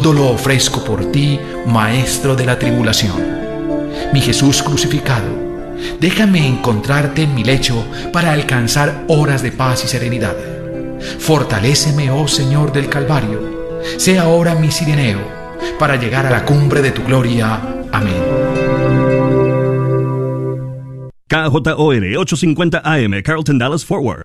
todo lo ofrezco por ti, Maestro de la tribulación. Mi Jesús crucificado, déjame encontrarte en mi lecho para alcanzar horas de paz y serenidad. Fortaléceme, oh Señor del Calvario, sea ahora mi sireneo, para llegar a la cumbre de tu gloria. Amén. KJOR 850 AM, Carlton Dallas Forward.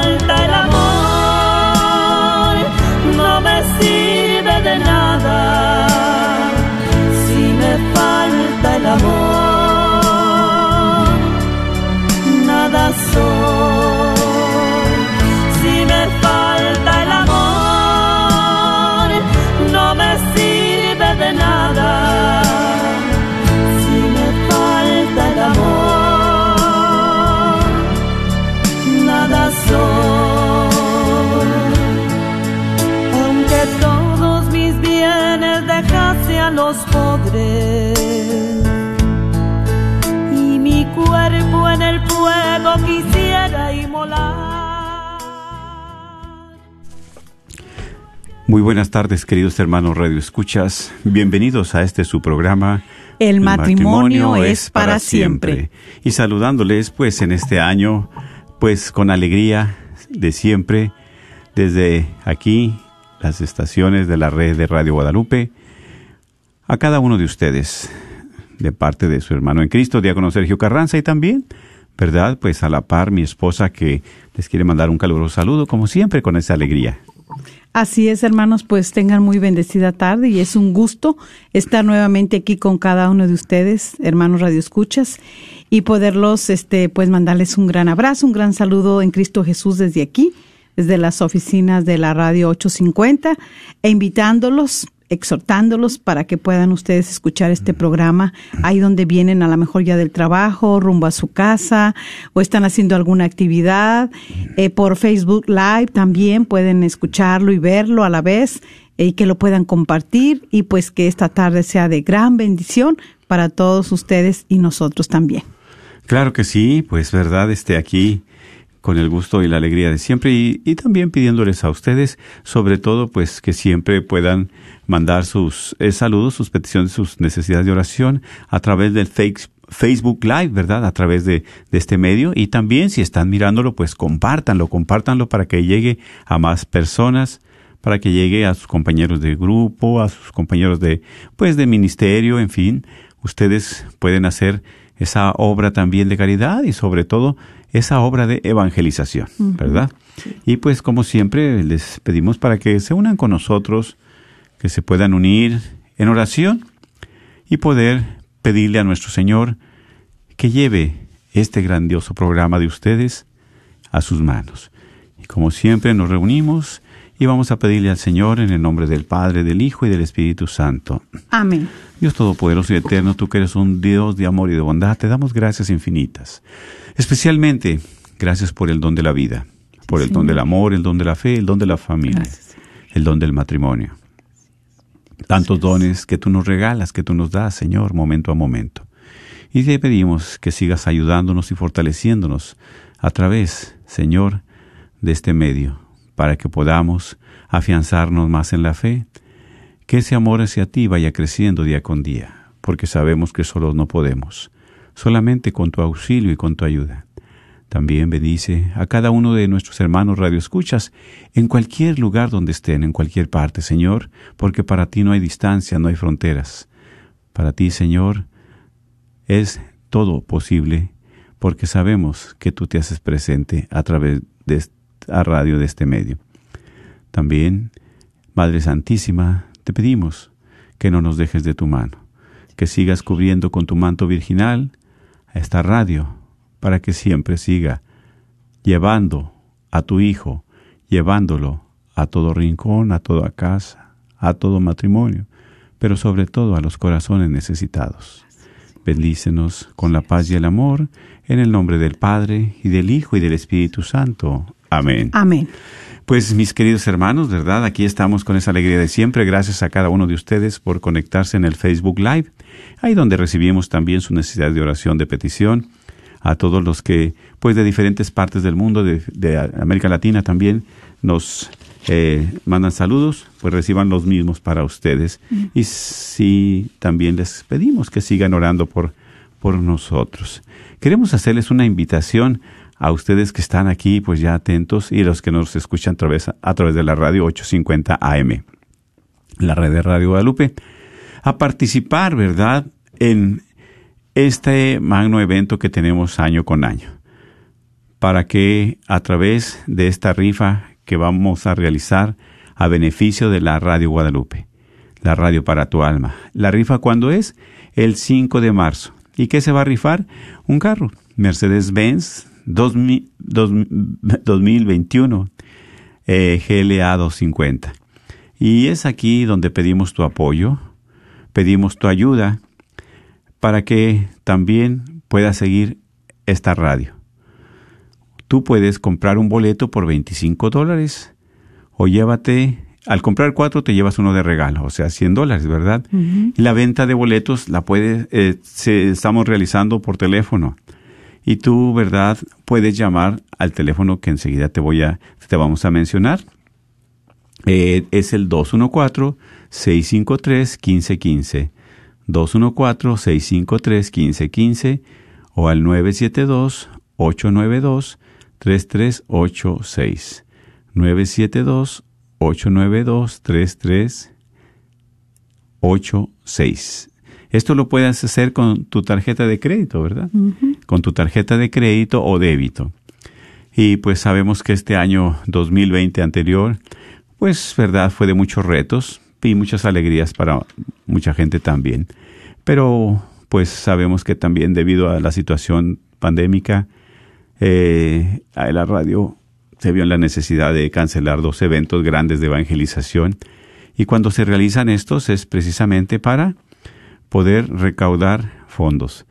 a los pobres y mi cuerpo en el fuego quisiera inmolar. Muy buenas tardes, queridos hermanos Radio Escuchas. Bienvenidos a este su programa. El matrimonio es para siempre. Y saludándoles, pues, en este año, pues, con alegría de siempre, desde aquí, las estaciones de la red de Radio Guadalupe, a cada uno de ustedes, de parte de su hermano en Cristo, diácono Sergio Carranza, y también, ¿verdad? Pues a la par, mi esposa que les quiere mandar un caluroso saludo, como siempre, con esa alegría. Así es, hermanos, pues tengan muy bendecida tarde y es un gusto estar nuevamente aquí con cada uno de ustedes, hermanos Radio Escuchas, y poderlos, este, pues mandarles un gran abrazo, un gran saludo en Cristo Jesús desde aquí, desde las oficinas de la Radio 850, e invitándolos exhortándolos para que puedan ustedes escuchar este programa ahí donde vienen a lo mejor ya del trabajo, rumbo a su casa o están haciendo alguna actividad. Eh, por Facebook Live también pueden escucharlo y verlo a la vez eh, y que lo puedan compartir y pues que esta tarde sea de gran bendición para todos ustedes y nosotros también. Claro que sí, pues verdad, esté aquí con el gusto y la alegría de siempre y, y, también pidiéndoles a ustedes, sobre todo, pues que siempre puedan mandar sus eh, saludos, sus peticiones, sus necesidades de oración a través del Facebook Live, ¿verdad? A través de, de, este medio. Y también, si están mirándolo, pues compártanlo, compártanlo para que llegue a más personas, para que llegue a sus compañeros de grupo, a sus compañeros de, pues, de ministerio, en fin. Ustedes pueden hacer esa obra también de caridad y sobre todo esa obra de evangelización, uh -huh. ¿verdad? Sí. Y pues como siempre les pedimos para que se unan con nosotros, que se puedan unir en oración y poder pedirle a nuestro Señor que lleve este grandioso programa de ustedes a sus manos. Y como siempre nos reunimos y vamos a pedirle al Señor en el nombre del Padre, del Hijo y del Espíritu Santo. Amén. Dios Todopoderoso y Eterno, tú que eres un Dios de amor y de bondad, te damos gracias infinitas. Especialmente, gracias por el don de la vida, por el don del amor, el don de la fe, el don de la familia, gracias. el don del matrimonio. Tantos dones que tú nos regalas, que tú nos das, Señor, momento a momento. Y te pedimos que sigas ayudándonos y fortaleciéndonos a través, Señor, de este medio, para que podamos afianzarnos más en la fe, que ese amor hacia ti vaya creciendo día con día, porque sabemos que solos no podemos, solamente con tu auxilio y con tu ayuda. También bendice a cada uno de nuestros hermanos radioescuchas en cualquier lugar donde estén, en cualquier parte, Señor, porque para ti no hay distancia, no hay fronteras. Para ti, Señor, es todo posible, porque sabemos que tú te haces presente a través de esta radio de este medio. También, Madre Santísima, te pedimos que no nos dejes de tu mano, que sigas cubriendo con tu manto virginal a esta radio, para que siempre siga llevando a tu Hijo, llevándolo a todo rincón, a toda casa, a todo matrimonio, pero sobre todo a los corazones necesitados. Bendícenos con la paz y el amor, en el nombre del Padre, y del Hijo, y del Espíritu Santo. Amén. Amén. Pues mis queridos hermanos, ¿verdad? Aquí estamos con esa alegría de siempre. Gracias a cada uno de ustedes por conectarse en el Facebook Live, ahí donde recibimos también su necesidad de oración, de petición. A todos los que, pues de diferentes partes del mundo, de, de América Latina también, nos eh, mandan saludos, pues reciban los mismos para ustedes. Y sí, también les pedimos que sigan orando por, por nosotros. Queremos hacerles una invitación a ustedes que están aquí, pues ya atentos, y los que nos escuchan a través, de la radio 850 AM, la red de Radio Guadalupe, a participar, ¿verdad?, en este magno evento que tenemos año con año, para que a través de esta rifa que vamos a realizar a beneficio de la Radio Guadalupe, la radio para tu alma. La rifa cuándo es? El 5 de marzo. ¿Y qué se va a rifar? Un carro, Mercedes-Benz 2021 eh, GLA 250. Y es aquí donde pedimos tu apoyo, pedimos tu ayuda para que también puedas seguir esta radio tú puedes comprar un boleto por 25 dólares o llévate, al comprar cuatro te llevas uno de regalo, o sea, 100 dólares, ¿verdad? Y la venta de boletos la puedes, eh, se, estamos realizando por teléfono. Y tú, ¿verdad? Puedes llamar al teléfono que enseguida te voy a, te vamos a mencionar. Eh, es el 214-653-1515. 214-653-1515 o al 972 892 3386 972 892 3386 Esto lo puedes hacer con tu tarjeta de crédito, ¿verdad? Con tu tarjeta de crédito o débito. Y pues sabemos que este año 2020 anterior, pues verdad, fue de muchos retos y muchas alegrías para mucha gente también. Pero pues sabemos que también debido a la situación pandémica, eh, la radio se vio en la necesidad de cancelar dos eventos grandes de evangelización y cuando se realizan estos es precisamente para poder recaudar fondos.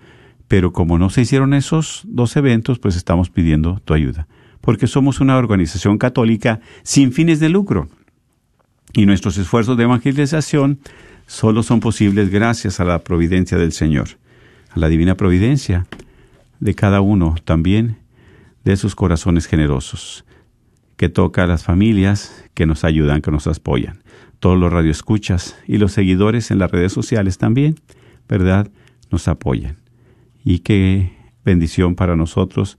Pero como no se hicieron esos dos eventos, pues estamos pidiendo tu ayuda, porque somos una organización católica sin fines de lucro. Y nuestros esfuerzos de evangelización solo son posibles gracias a la providencia del Señor, a la divina providencia de cada uno también de sus corazones generosos, que toca a las familias que nos ayudan, que nos apoyan, todos los radioescuchas y los seguidores en las redes sociales también, ¿verdad? Nos apoyan. Y qué bendición para nosotros,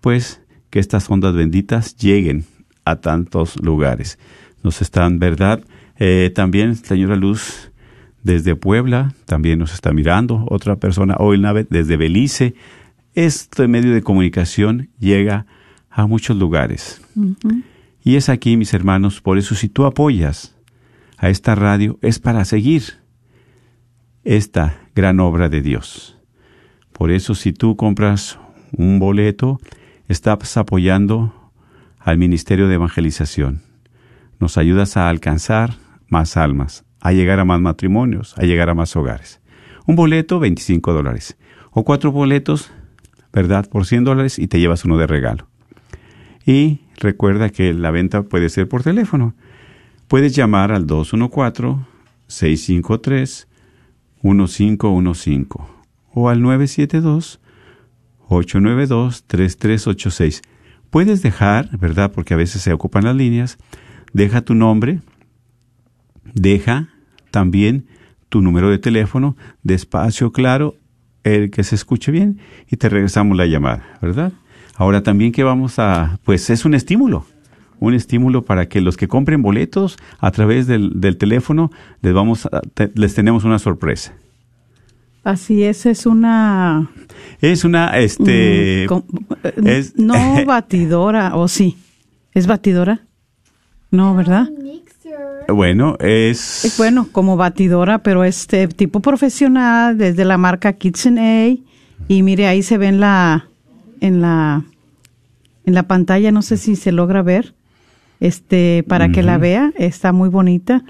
pues que estas ondas benditas lleguen a tantos lugares. Nos están, ¿verdad? Eh, también, señora Luz, desde Puebla, también nos está mirando otra persona, hoy desde Belice, este medio de comunicación llega a muchos lugares. Y es aquí, mis hermanos, por eso si tú apoyas a esta radio, es para seguir esta gran obra de Dios. Por eso si tú compras un boleto, estás apoyando al Ministerio de Evangelización. Nos ayudas a alcanzar más almas, a llegar a más matrimonios, a llegar a más hogares. Un boleto, 25 dólares. O cuatro boletos, ¿verdad? Por 100 dólares y te llevas uno de regalo. Y recuerda que la venta puede ser por teléfono. Puedes llamar al 214-653-1515 o al 972-892-3386. Puedes dejar, ¿verdad? Porque a veces se ocupan las líneas. Deja tu nombre. Deja también tu número de teléfono despacio, claro el que se escuche bien y te regresamos la llamada, ¿verdad? Ahora también que vamos a, pues es un estímulo, un estímulo para que los que compren boletos a través del, teléfono les vamos les tenemos una sorpresa. Así es, es una... Es una, este... mm, es- no batidora, o sí. ¿Es batidora? No, ¿verdad? bueno, es... Es bueno, como batidora, pero este tipo profesional desde la marca KitchenAid y mire ahí se ve en la en la en la pantalla, no sé si se logra ver. Este, para que la vea, está muy bonita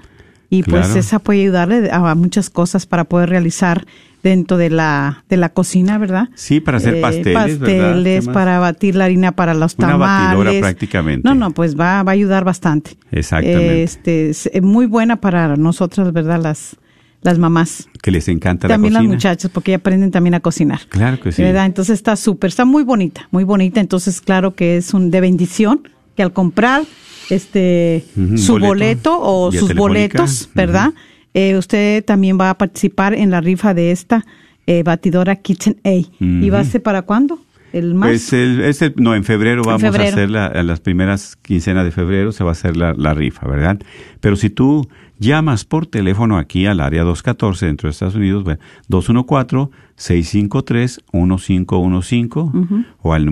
y pues esa puede ayudarle a muchas cosas para poder realizar dentro de la de la cocina, ¿verdad? Sí, para hacer Eh, pasteles, ¿verdad? pasteles, para batir la harina para los Una tamales. batidora prácticamente. No, no, pues va, va a ayudar bastante. Exactamente. Este, es eh, muy buena para nosotras, ¿verdad? Las, las mamás. Que les encanta También la las cocina. muchachas, porque ya aprenden también a cocinar. Claro que sí. ¿Verdad? Entonces está súper, está muy bonita, muy bonita. Entonces, claro que es un de bendición que al comprar este Ujú, su boleto, boleto, o sus boletos. ¿verdad? Eh, usted también va a participar en la rifa de esta eh, batidora KitchenAid. ¿Y va a ser para cuándo? ¿El más? Pues el, es el- no, en febrero vamos febrero. a hacer la, a las primeras quincenas de febrero se va a hacer la, la rifa, ¿verdad? Pero si tú llamas por teléfono aquí al área 214 dentro de Estados Unidos, bueno, 214-653-1515 o al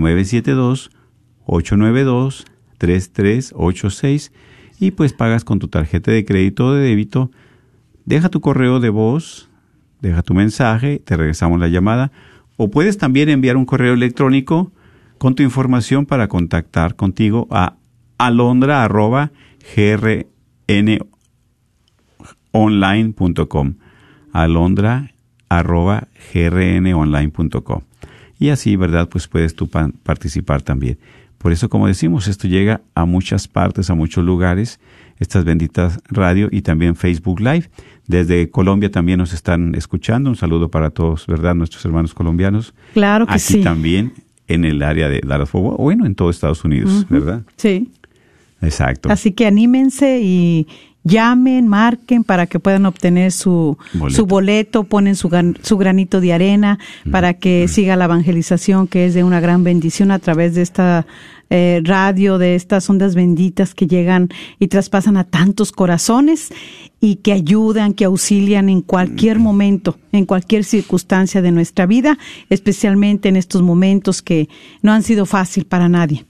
972-892-3386 y pues pagas con tu tarjeta de crédito o de débito. Deja tu correo de voz, deja tu mensaje, te regresamos la llamada. O puedes también enviar un correo electrónico con tu información para contactar contigo a alondra.grnonline.com alondra.grnonline.com Y así, ¿verdad? Pues puedes tú pa- participar también. Por eso, como decimos, esto llega a muchas partes, a muchos lugares, estas benditas radio y también Facebook Live. Desde Colombia también nos están escuchando. Un saludo para todos, ¿verdad? Nuestros hermanos colombianos. Claro que Aquí sí. también en el área de Dallas Fort bueno, en todo Estados Unidos, ¿verdad? Sí. Exacto. Así que anímense y llamen, marquen para que puedan obtener su Boleto. su boleto, ponen su, su granito de arena para que siga la evangelización que es de una gran bendición a través de esta eh, radio, de estas ondas benditas que llegan y traspasan a tantos corazones y que ayudan, que auxilian en cualquier momento, en cualquier circunstancia de nuestra vida, especialmente en estos momentos que no han sido fácil para nadie.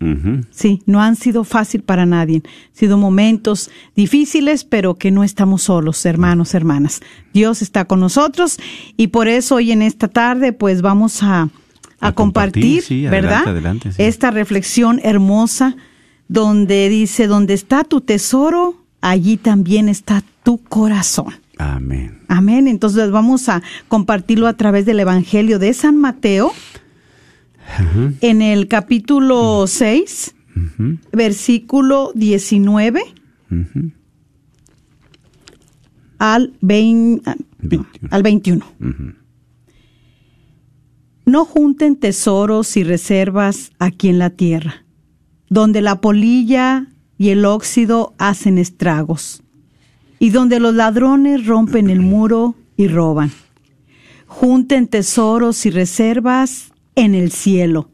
Sí, no han sido fácil para nadie. Han sido momentos difíciles, pero que no estamos solos, hermanos, hermanas. Dios está con nosotros y por eso hoy en esta tarde pues vamos a, a, A compartir, compartir, sí, adelante, ¿verdad? adelante, sí. Esta reflexión hermosa donde dice, donde está tu tesoro, allí también está tu corazón. Amén. Amén. Entonces vamos a compartirlo a través del Evangelio de San Mateo en el capítulo 6, Ujú, versículo 19 ujú, al, 20 21. al 21. No junten tesoros y reservas aquí en la tierra, donde la polilla y el óxido hacen estragos, y donde los ladrones rompen el muro y roban. Junten tesoros y reservas en el cielo,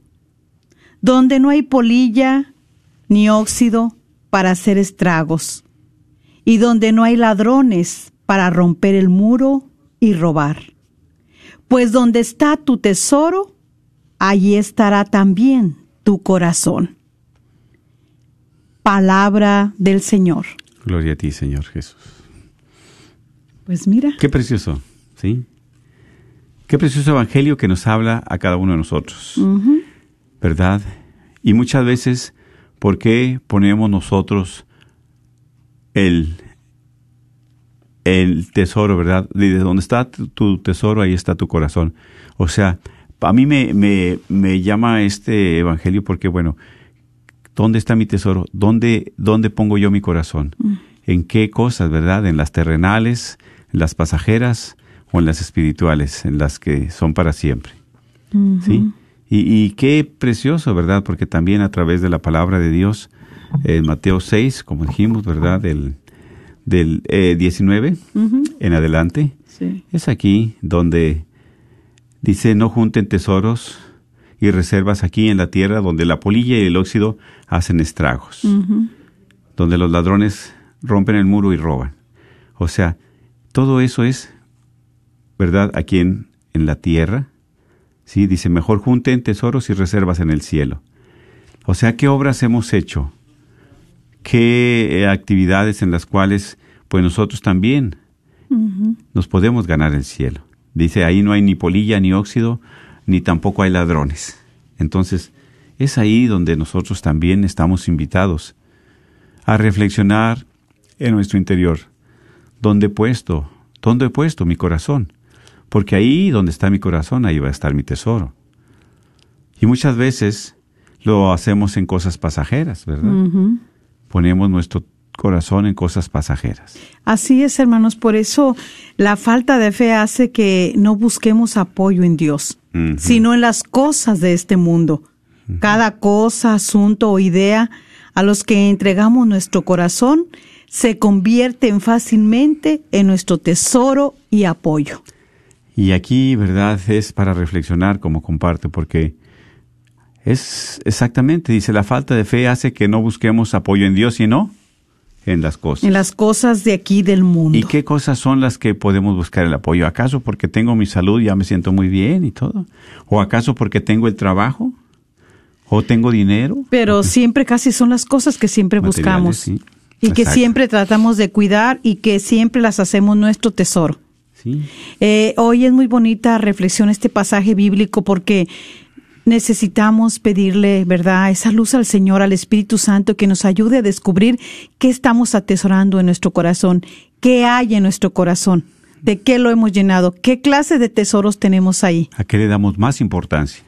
donde no hay polilla ni óxido para hacer estragos, y donde no hay ladrones para romper el muro y robar. Pues donde está tu tesoro, allí estará también tu corazón. Palabra del Señor. Gloria a ti, Señor Jesús. Pues mira, Qué precioso, ¿sí? Qué precioso evangelio que nos habla a cada uno de nosotros, ¿verdad? Y muchas veces, ¿por qué ponemos nosotros el, el tesoro, verdad? De donde está tu, tesoro, ahí está tu corazón. O sea, a mí me, me, me llama este evangelio porque, bueno, ¿dónde está mi tesoro? ¿Dónde, dónde pongo yo mi corazón? ¿En qué cosas, verdad? ¿En las terrenales, en las pasajeras o en las espirituales, en las que son para siempre? ¿Sí? Y, y qué precioso, ¿verdad? Porque también a través de la palabra de Dios, en Mateo 6, como dijimos, ¿verdad? Del, del eh, 19 en adelante, sí. es aquí donde dice, no junten tesoros y reservas aquí en la tierra donde la polilla y el óxido hacen estragos, donde los ladrones rompen el muro y roban. O sea, todo eso es, ¿verdad? Aquí en, en la tierra. Sí, dice, mejor junten tesoros y reservas en el cielo. O sea, ¿qué obras hemos hecho? ¿Qué eh, actividades en las cuales pues nosotros también nos podemos ganar el cielo? Dice, ahí no hay ni polilla ni óxido, ni tampoco hay ladrones. Entonces, es ahí donde nosotros también estamos invitados a reflexionar en nuestro interior. ¿Dónde he puesto? ¿Dónde he puesto mi corazón? Porque ahí donde está mi corazón, ahí va a estar mi tesoro. Y muchas veces lo hacemos en cosas pasajeras, ¿verdad? Ponemos nuestro corazón en cosas pasajeras. Así es, hermanos, por eso la falta de fe hace que no busquemos apoyo en Dios, sino en las cosas de este mundo. Cada cosa, asunto o idea a los que entregamos nuestro corazón se convierten fácilmente en nuestro tesoro y apoyo. Y aquí, ¿verdad? Es para reflexionar como comparte, porque es exactamente, dice, la falta de fe hace que no busquemos apoyo en Dios, sino en las cosas. En las cosas de aquí del mundo. ¿Y qué cosas son las que podemos buscar el apoyo? ¿Acaso porque tengo mi salud ya me siento muy bien y todo? ¿O acaso porque tengo el trabajo? ¿O tengo dinero? Pero siempre casi son las cosas que siempre buscamos. Sí. Y que siempre tratamos de cuidar y que siempre las hacemos nuestro tesoro. Sí. Eh, hoy es muy bonita reflexión este pasaje bíblico porque necesitamos pedirle, ¿verdad?, esa luz al Señor, al Espíritu Santo, que nos ayude a descubrir qué estamos atesorando en nuestro corazón, qué hay en nuestro corazón, de qué lo hemos llenado, qué clase de tesoros tenemos ahí. ¿A qué le damos más importancia?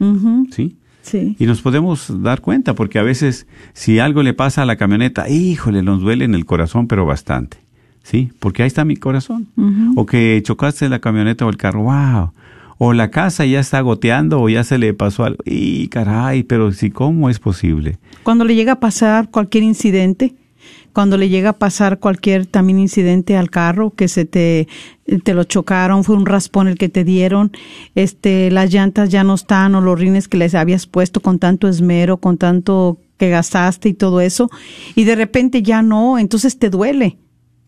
¿Sí? Sí. Y nos podemos dar cuenta, porque a veces si algo le pasa a la camioneta, híjole, nos duele en el corazón, pero bastante. ¿Sí? Porque ahí está mi corazón. O que chocaste la camioneta o el carro, wow o la casa ya está goteando o ya se le pasó algo. Y caray, pero sí, ¿cómo es posible? Cuando le llega a pasar cualquier incidente, cuando le llega a pasar cualquier también incidente al carro, que se te, te lo chocaron, fue un raspón el que te dieron, este, las llantas ya no están o los rines que les habías puesto con tanto esmero, con tanto que gastaste y todo eso, y de repente ya no, entonces te duele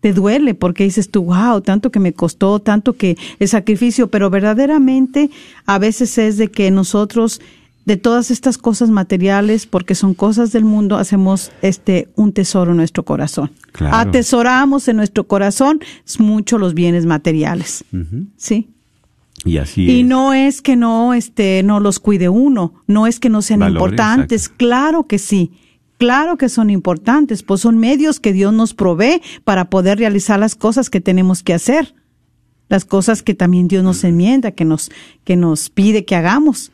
te duele porque dices tú, wow, tanto que me costó, tanto que el sacrificio, pero verdaderamente a veces es de que nosotros de todas estas cosas materiales, porque son cosas del mundo, hacemos este un tesoro en nuestro corazón. Atesoramos en nuestro corazón mucho los bienes materiales. ¿Sí? Y así Y no es que no este no los cuide uno, no es que no sean importantes, claro que sí Claro que son importantes, pues son medios que Dios nos provee para poder realizar las cosas que tenemos que hacer, las cosas que también Dios nos enmienda, que nos, que nos pide que hagamos.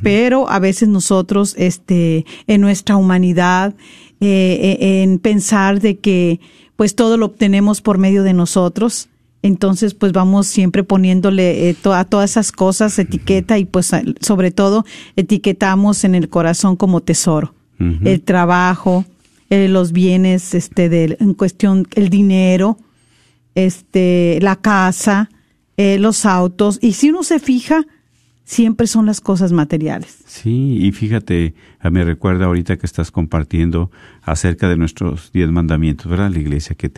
Pero a veces nosotros, este, en nuestra humanidad, eh, eh, en pensar de que pues todo lo obtenemos por medio de nosotros, entonces pues vamos siempre poniéndole eh, a todas esas cosas etiqueta y pues sobre todo etiquetamos en el corazón como tesoro el trabajo, eh, los bienes, este, de, en cuestión, el dinero, este, la casa, eh, los autos. Y si uno se fija, siempre son las cosas materiales. Sí, y fíjate, me recuerda ahorita que estás compartiendo acerca de nuestros diez mandamientos, ¿verdad? La iglesia que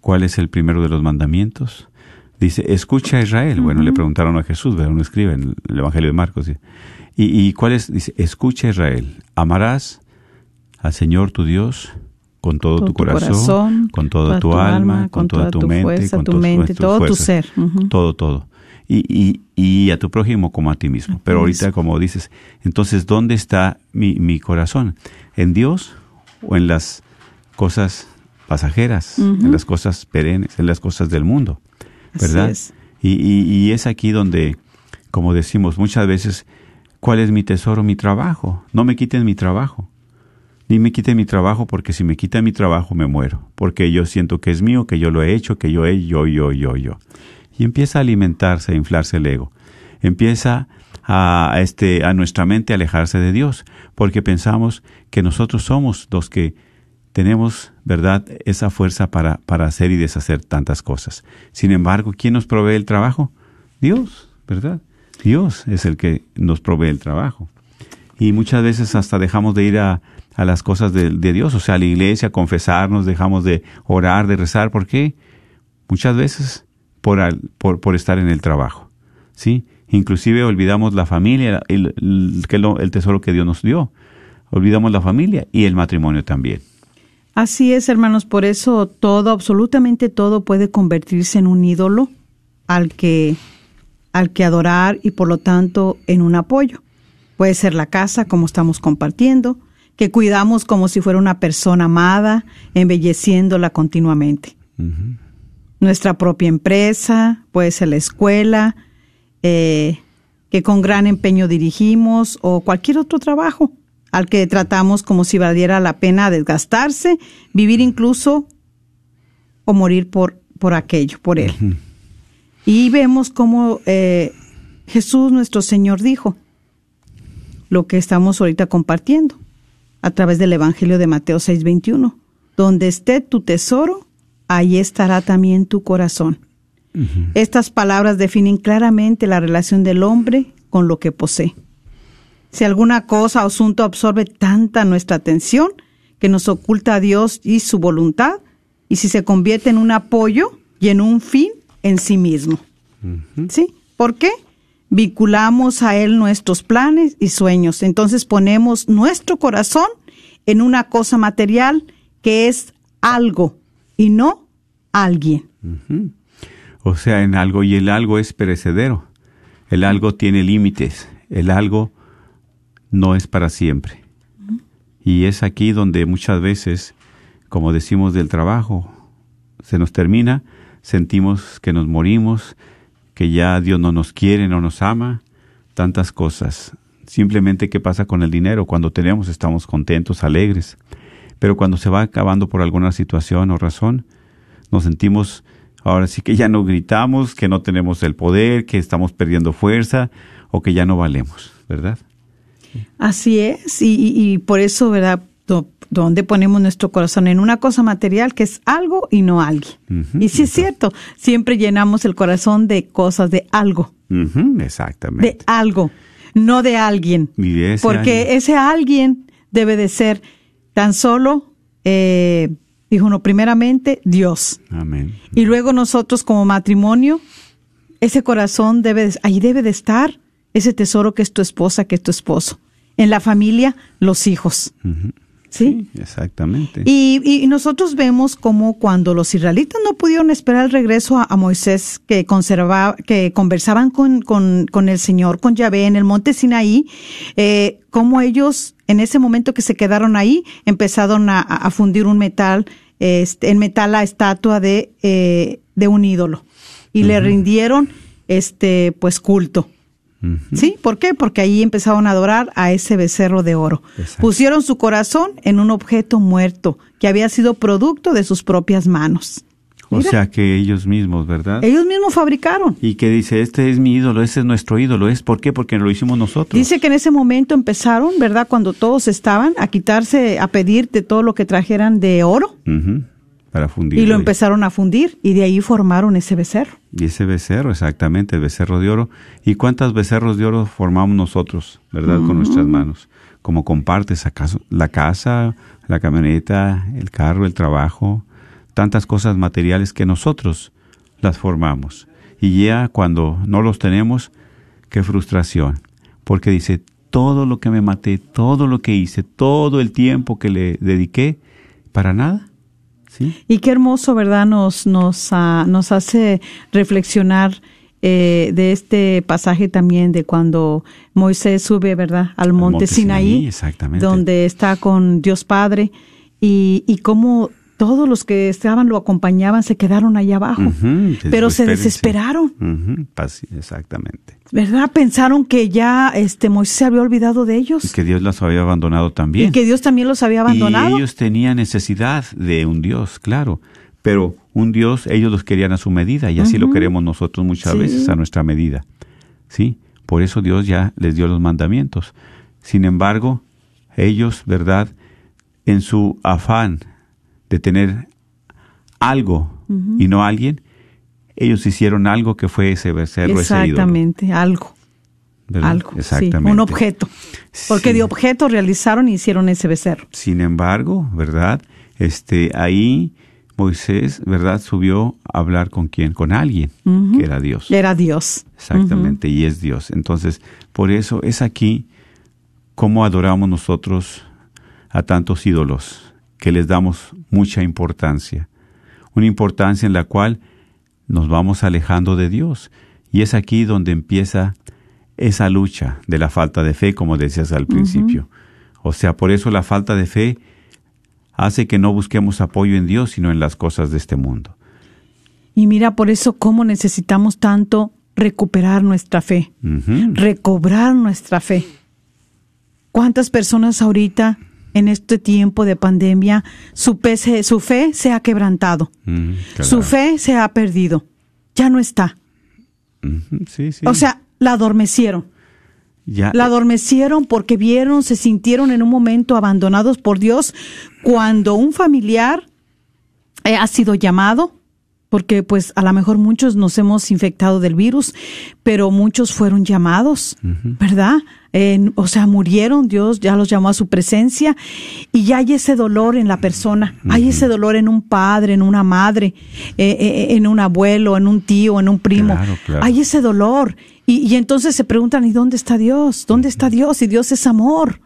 ¿cuál es el primero de los mandamientos? Dice, escucha a Israel. Bueno, le preguntaron a Jesús, ¿verdad? Uno escribe en el Evangelio de Marcos. ¿Y, y cuál es? Dice, escucha a Israel. Amarás al Señor tu Dios con todo, tu, corazón, con toda tu, alma, con, toda, tu, mente, con tu mente, todo tu ser. Todo, todo. Y, y, y, a tu prójimo como a ti mismo. Pero ahorita, como dices, entonces, ¿dónde está mi, mi corazón? ¿En Dios o en las cosas pasajeras, en las cosas perennes, en las cosas del mundo? ¿Verdad? Y, y, y es aquí donde, como decimos muchas veces, ¿cuál es mi tesoro? Mi trabajo. No me quiten mi trabajo ni me quite mi trabajo, porque si me quita mi trabajo me muero, porque yo siento que es mío, que yo lo he hecho, que yo he, yo, yo, yo, yo. Y empieza a alimentarse, a inflarse el ego. Empieza a, este, a nuestra mente a alejarse de Dios, porque pensamos que nosotros somos los que tenemos, ¿verdad?, esa fuerza para, para hacer y deshacer tantas cosas. Sin embargo, ¿quién nos provee el trabajo? Dios, ¿verdad? Dios es el que nos provee el trabajo. Y muchas veces hasta dejamos de ir a, a las cosas de, Dios, o sea, a la iglesia, confesarnos, dejamos de orar, de rezar. ¿Por qué? Muchas veces por, por, por estar en el trabajo. ¿Sí? Inclusive olvidamos la familia, el, el tesoro que Dios nos dio. Olvidamos la familia y el matrimonio también. Así es, hermanos, por eso todo, absolutamente todo puede convertirse en un ídolo al que al que adorar y por lo tanto en un apoyo. Puede ser la casa como estamos compartiendo, que cuidamos como si fuera una persona amada, embelleciéndola continuamente. Nuestra propia empresa, puede ser la escuela, eh, que con gran empeño dirigimos o cualquier otro trabajo al que tratamos como si valiera la pena desgastarse, vivir incluso o morir por, por aquello, por él. Y vemos cómo eh, Jesús nuestro Señor dijo lo que estamos ahorita compartiendo a través del Evangelio de Mateo 6:21. Donde esté tu tesoro, ahí estará también tu corazón. Estas palabras definen claramente la relación del hombre con lo que posee. Si alguna cosa o asunto absorbe tanta nuestra atención que nos oculta a Dios y su voluntad, y si se convierte en un apoyo y en un fin en sí mismo. ¿Sí? ¿Por qué? Vinculamos a Él nuestros planes y sueños. Entonces ponemos nuestro corazón en una cosa material que es algo y no alguien. O sea, en algo, y el algo es perecedero. El algo tiene límites. El algo no es para siempre. Y es aquí donde muchas veces, como decimos del trabajo, se nos termina, sentimos que nos morimos, que ya Dios no nos quiere, no nos ama, tantas cosas. Simplemente qué pasa con el dinero. Cuando tenemos estamos contentos, alegres. Pero cuando se va acabando por alguna situación o razón, nos sentimos ahora sí que ya no gritamos, que no tenemos el poder, que estamos perdiendo fuerza o que ya no valemos, ¿verdad? Así es, y, por eso, ¿verdad? Do- donde ponemos nuestro corazón en una cosa material que es algo y no alguien. Y sí es cierto, siempre llenamos el corazón de cosas, de algo, Ujú, de exactamente. algo, no de alguien. Ese Porque alguien. ese alguien debe de ser tan solo, eh, dijo uno, primeramente Dios. Amén. Y luego nosotros como matrimonio, ese corazón debe, de- ahí debe de estar ese tesoro que es tu esposa, que es tu esposo. En la familia, los hijos. ¿Sí? Exactamente. Y, y nosotros vemos como cuando los israelitas no pudieron esperar el regreso a, a Moisés, que conservaba, que conversaban con, con, con el Señor, con Yahvé en el monte Sinaí, eh, como ellos en ese momento que se quedaron ahí empezaron a, a fundir un metal, este, en metal la estatua de, eh, de un ídolo y le rindieron este pues culto. ¿Sí? ¿Por qué? Porque ahí empezaron a adorar a ese becerro de oro. Exacto. Pusieron su corazón en un objeto muerto que había sido producto de sus propias manos. O sea que ellos mismos, ¿verdad? Ellos mismos fabricaron. Y que dice, este es mi ídolo, este es nuestro ídolo. ¿Es por qué? Porque lo hicimos nosotros. Dice que en ese momento empezaron, ¿verdad? Cuando todos estaban a quitarse, a pedir de todo lo que trajeran de oro Para fundir. y lo empezaron a fundir y de ahí formaron ese becerro. Y ese becerro, exactamente, el becerro de oro. ¿Y cuántos becerros de oro formamos nosotros, verdad, con nuestras manos? Como compartes acaso la casa, la camioneta, el carro, el trabajo, tantas cosas materiales que nosotros las formamos. Y ya cuando no los tenemos, qué frustración. Porque dice, todo lo que me maté, todo lo que hice, todo el tiempo que le dediqué, para nada. ¿Sí? Y qué hermoso, ¿verdad? Nos, nos, ah, nos hace reflexionar eh, de este pasaje también de cuando Moisés sube, ¿verdad? Al monte, monte Sinaí, donde está con Dios Padre y, y cómo todos los que estaban lo acompañaban se quedaron allá abajo, pero se desesperaron. Exactamente. ¿Verdad? Pensaron que ya este Moisés se había olvidado de Y ellos que Dios las había abandonado también. y que Dios también los había abandonado. Y ellos tenían necesidad de un Dios, claro. Pero un Dios, ellos los querían a su medida y así lo queremos nosotros muchas Sí. veces a nuestra medida. ¿Sí? Por eso Dios ya les dio los mandamientos. Sin embargo, ellos, ¿verdad? En su afán de tener algo y no alguien, ellos hicieron algo que fue ese becerro, ese ídolo. Exactamente, algo. ¿verdad? Algo, sí, Exactamente. un objeto. Porque Sí. de objeto realizaron y hicieron ese becerro. Sin embargo, ¿verdad? Este, ahí, Moisés, ¿verdad? Subió a hablar con quién? Con alguien, que era Dios. Era Dios. Exactamente, y es Dios. Entonces, por eso es aquí cómo adoramos nosotros a tantos ídolos, que les damos mucha importancia. Una importancia en la cual nos vamos alejando de Dios. Y es aquí donde empieza esa lucha de la falta de fe, como decías al principio. O sea, por eso la falta de fe hace que no busquemos apoyo en Dios, sino en las cosas de este mundo. Y mira, por eso cómo necesitamos tanto recuperar nuestra fe, recobrar nuestra fe. ¿Cuántas personas ahorita en este tiempo de pandemia su, pe- se- su fe se ha quebrantado? Mm, Su fe se ha perdido. Ya no está. Sí, sí. O sea, la adormecieron. ya, La adormecieron porque vieron, se sintieron en un momento abandonados por Dios cuando un familiar eh, ha sido llamado, porque pues a lo mejor muchos nos hemos infectado del virus, pero muchos fueron llamados, ¿verdad? Eh, o sea, murieron, Dios ya los llamó a su presencia y ya hay ese dolor en la persona, hay ese dolor en un padre, en una madre, eh, eh, en un abuelo, en un tío, en un primo. Claro, claro. Hay ese dolor. Y, y entonces se preguntan, ¿y dónde está Dios? ¿Dónde está Dios? Y Dios es amor.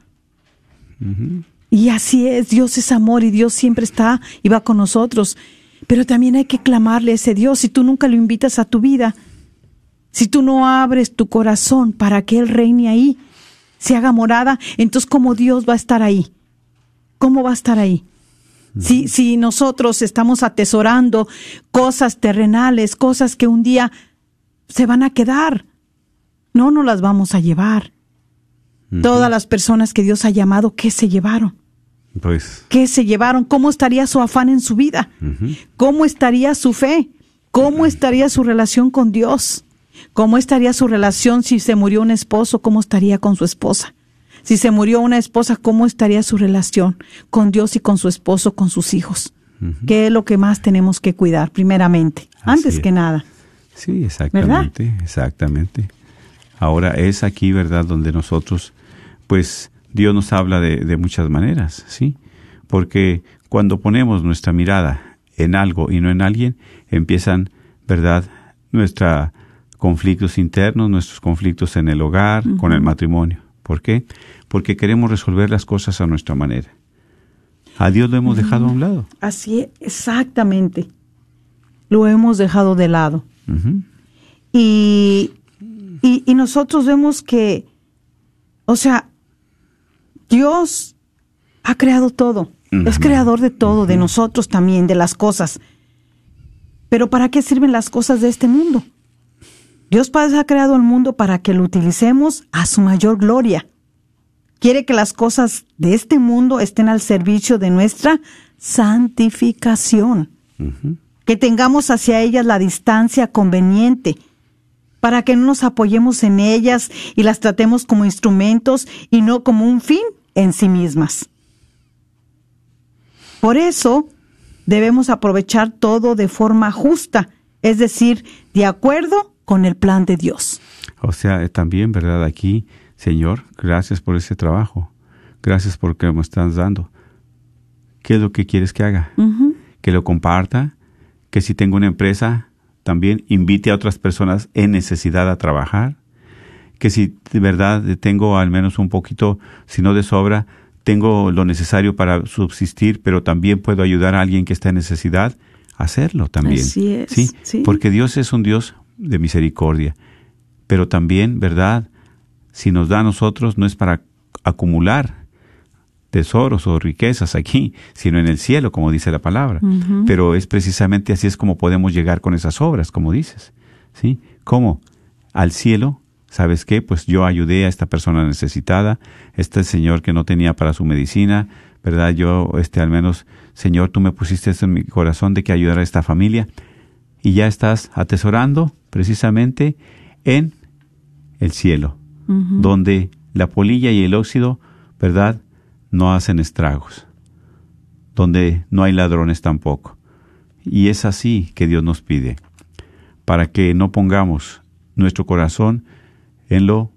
Y así es, Dios es amor y Dios siempre está y va con nosotros. Pero también hay que clamarle a ese Dios. Si tú nunca lo invitas a tu vida, si tú no abres tu corazón para que Él reine ahí, se haga morada, entonces ¿cómo Dios va a estar ahí? ¿Cómo va a estar ahí? Si, si nosotros estamos atesorando cosas terrenales, cosas que un día se van a quedar, no nos las vamos a llevar. Todas las personas que Dios ha llamado, ¿qué se llevaron? Pues, ¿Qué se llevaron? ¿Cómo estaría su afán en su vida? ¿Cómo estaría su fe? ¿Cómo estaría su relación con Dios? ¿Cómo estaría su relación si se murió un esposo? ¿Cómo estaría con su esposa? Si se murió una esposa, ¿cómo estaría su relación con Dios y con su esposo, con sus hijos? ¿Qué es lo que más tenemos que cuidar, primeramente? Así antes es. que nada. sí, exactamente, exactamente. Ahora es aquí, ¿verdad?, donde nosotros, pues, Dios nos habla de, de muchas maneras, ¿sí? Porque cuando ponemos nuestra mirada en algo y no en alguien, empiezan, ¿verdad?, nuestros conflictos internos, nuestros conflictos en el hogar, con el matrimonio. ¿Por qué? Porque queremos resolver las cosas a nuestra manera. A Dios lo hemos dejado a un lado. Así es, exactamente. Lo hemos dejado de lado. Y, y, y nosotros vemos que, o sea, Dios ha creado todo. Es creador de todo, de nosotros también, de las cosas. Pero ¿para qué sirven las cosas de este mundo? Dios Padre ha creado el mundo para que lo utilicemos a su mayor gloria. Quiere que las cosas de este mundo estén al servicio de nuestra santificación. Que tengamos hacia ellas la distancia conveniente para que no nos apoyemos en ellas y las tratemos como instrumentos y no como un fin en sí mismas. Por eso debemos aprovechar todo de forma justa, es decir, de acuerdo con el plan de Dios. O sea, también, ¿verdad? Aquí, Señor, gracias por ese trabajo. Gracias por lo que me estás dando. ¿Qué es lo que quieres que haga? Que lo comparta, que si tengo una empresa, también invite a otras personas en necesidad a trabajar, que si de verdad tengo al menos un poquito, si no de sobra, tengo lo necesario para subsistir, pero también puedo ayudar a alguien que está en necesidad, hacerlo también. Así es, ¿sí? sí. Porque Dios es un Dios de misericordia, pero también, ¿verdad? Si nos da a nosotros no es para acumular tesoros o riquezas aquí, sino en el cielo, como dice la palabra. Pero es precisamente así es como podemos llegar con esas obras, como dices. ¿Sí? ¿Cómo? Al cielo, ¿sabes qué? Pues yo ayudé a esta persona necesitada, este señor que no tenía para su medicina, ¿verdad? Yo, este, al menos, Señor, tú me pusiste esto en mi corazón de que ayudara a esta familia y ya estás atesorando precisamente en el cielo, donde la polilla y el óxido, ¿verdad? No hacen estragos, donde no hay ladrones tampoco. Y es así que Dios nos pide, para que no pongamos nuestro corazón en lo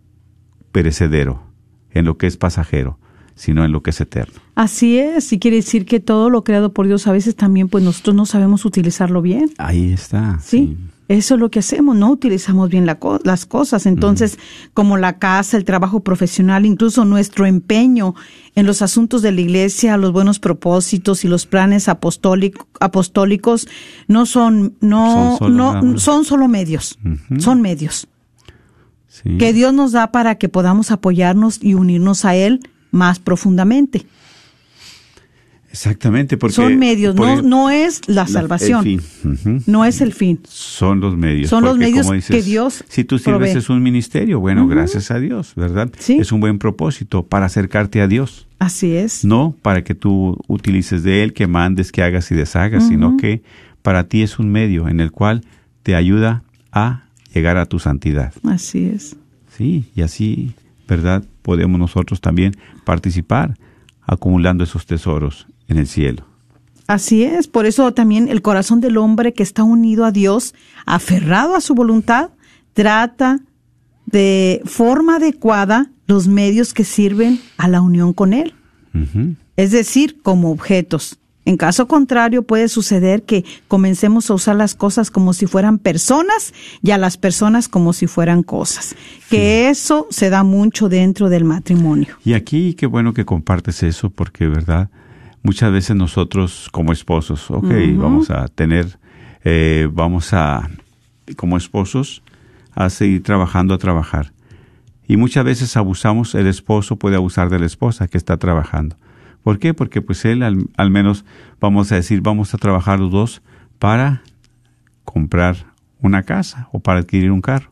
perecedero, en lo que es pasajero, sino en lo que es eterno. Así es, y quiere decir que todo lo creado por Dios a veces también pues nosotros no sabemos utilizarlo bien. Ahí está. Sí. Eso es lo que hacemos, no utilizamos bien la co- las cosas. Entonces, como la casa, el trabajo profesional, incluso nuestro empeño en los asuntos de la iglesia, los buenos propósitos y los planes apostólic- apostólicos no son, no, Son solo no, son solo medios, son medios Sí. que Dios nos da para que podamos apoyarnos y unirnos a Él más profundamente. Exactamente, porque son medios, por no, no es la el salvación, no es el fin. Son los medios. Son los medios como que Dios Si tú sirves provee. es un ministerio, bueno, gracias a Dios, ¿verdad? Sí. Es un buen propósito para acercarte a Dios. Así es. No para que tú utilices de él, que mandes, que hagas y deshagas, sino que para ti es un medio en el cual te ayuda a llegar a tu santidad. Así es. Sí, y así, ¿verdad? Podemos nosotros también participar acumulando esos tesoros en el cielo. Así es, por eso también el corazón del hombre que está unido a Dios, aferrado a su voluntad, trata de forma adecuada los medios que sirven a la unión con Él, es decir, como objetos. En caso contrario, puede suceder que comencemos a usar las cosas como si fueran personas y a las personas como si fueran cosas. Que eso se da mucho dentro del matrimonio. Y aquí qué bueno que compartes eso porque, ¿verdad? Muchas veces nosotros como esposos, ok, vamos a tener, eh, vamos a, como esposos, a seguir trabajando, a trabajar. Y muchas veces abusamos, el esposo puede abusar de la esposa que está trabajando. ¿Por qué? Porque pues él al, al menos, vamos a decir, vamos a trabajar los dos para comprar una casa o para adquirir un carro.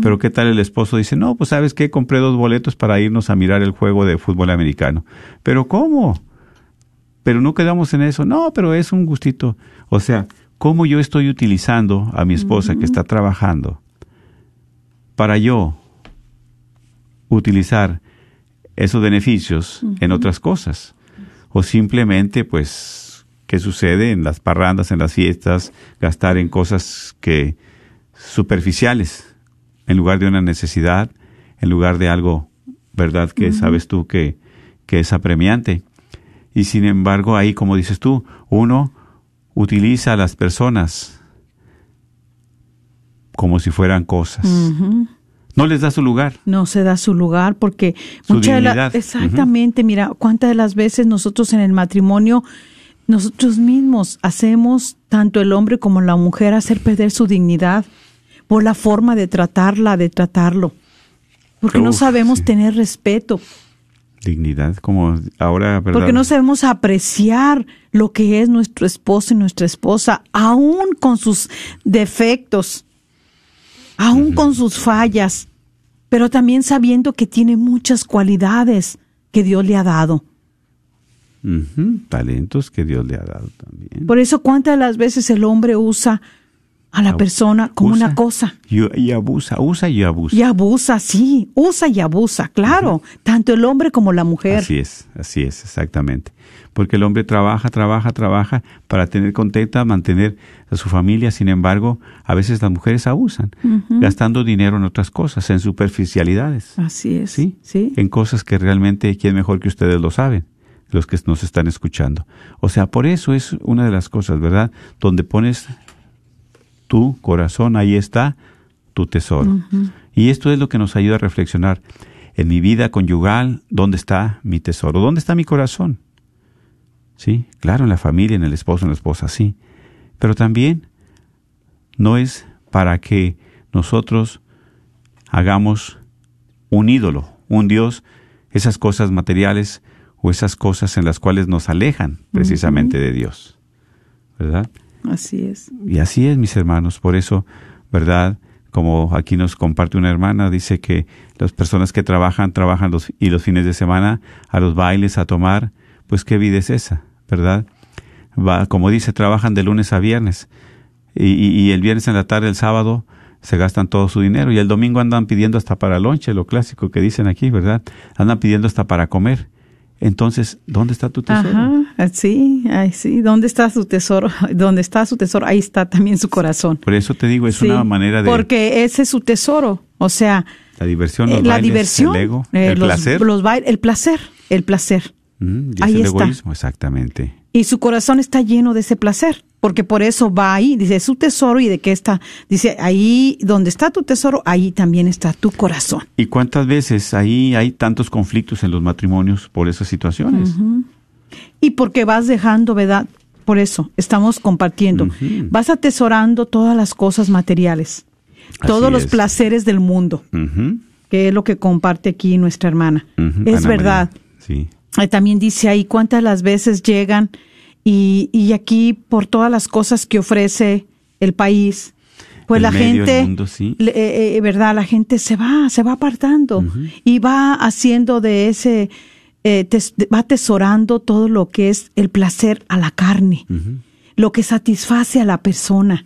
Pero ¿qué tal el esposo dice, no, pues sabes qué, compré dos boletos para irnos a mirar el juego de fútbol americano. Pero ¿cómo? Pero no quedamos en eso. No, pero es un gustito. O sea, ¿cómo yo estoy utilizando a mi esposa que está trabajando para yo utilizar esos beneficios en otras cosas? O simplemente, pues, ¿qué sucede en las parrandas, en las fiestas? Gastar en cosas que superficiales, en lugar de una necesidad, en lugar de algo, ¿verdad? Que sabes tú que, que es apremiante. Y sin embargo, ahí, como dices tú, uno utiliza a las personas como si fueran cosas. No les da su lugar. no se da su lugar porque Su muchas de la- exactamente mira cuántas de las veces nosotros en el matrimonio nosotros mismos hacemos tanto el hombre como la mujer hacer perder su dignidad por la forma de tratarla de tratarlo porque no sabemos sí. tener respeto Dignidad, como ahora, ¿verdad? porque no sabemos apreciar lo que es nuestro esposo y nuestra esposa aún con sus defectos aún con sus fallas, pero también sabiendo que tiene muchas cualidades que Dios le ha dado. Talentos que Dios le ha dado también. Por eso, ¿cuántas las veces el hombre usa a la persona como usa una cosa? Y, y abusa, usa y abusa. Y abusa, sí, usa y abusa, claro, tanto el hombre como la mujer. Así es, así es, exactamente. Porque el hombre trabaja, trabaja, trabaja para tener contenta, mantener a su familia. Sin embargo, a veces las mujeres abusan, gastando dinero en otras cosas, en superficialidades. Así es, ¿sí? sí. En cosas que realmente, ¿quién mejor que ustedes lo saben? Los que nos están escuchando. O sea, por eso es una de las cosas, ¿verdad? Donde pones tu corazón, ahí está tu tesoro. Y esto es lo que nos ayuda a reflexionar. En mi vida conyugal, ¿dónde está mi tesoro? ¿Dónde está mi corazón? Sí, claro, en la familia, en el esposo, en la esposa, sí. Pero también no es para que nosotros hagamos un ídolo, un Dios, esas cosas materiales o esas cosas en las cuales nos alejan precisamente de Dios. ¿Verdad? Así es. Y así es, mis hermanos. Por eso, ¿verdad? Como aquí nos comparte una hermana, dice que las personas que trabajan, trabajan los, y los fines de semana a los bailes, a tomar, pues qué vida es esa, ¿verdad? Va, como dice, trabajan de lunes a viernes. Y, y- y el viernes en la tarde, el sábado, se gastan todo su dinero. Y el domingo andan pidiendo hasta para lonche, lo clásico que dicen aquí, ¿verdad? Andan pidiendo hasta para comer. Entonces, ¿dónde está tu tesoro? Ajá, sí, ay, sí. ¿Dónde está su tesoro? ¿Dónde está su tesoro? Ahí está también su corazón. Por eso te digo, es Sí, una manera de... Porque ese es su tesoro. O sea, La diversión, eh, los la bailes, diversión, el ego, eh, el los- placer. los bail- el placer, el placer. Mm, y es Ahí el está. egoísmo, exactamente. Y su corazón está lleno de ese placer, porque por eso va ahí, dice, es su tesoro y de qué está. Dice, ahí donde está tu tesoro, ahí también está tu corazón. ¿Y cuántas veces ahí hay tantos conflictos en los matrimonios por esas situaciones? Y porque vas dejando, ¿verdad? Por eso estamos compartiendo. Vas atesorando todas las cosas materiales, todos los es. placeres del mundo, que es lo que comparte aquí nuestra hermana. Es Ana verdad. María, Sí. Eh, También dice ahí cuántas las veces llegan y, y aquí por todas las cosas que ofrece el país, pues El la medio, gente, mundo, sí. le- eh, eh, verdad, la gente se va, se va apartando y va haciendo de ese, eh, tes- va atesorando todo lo que es el placer a la carne, lo que satisface a la persona,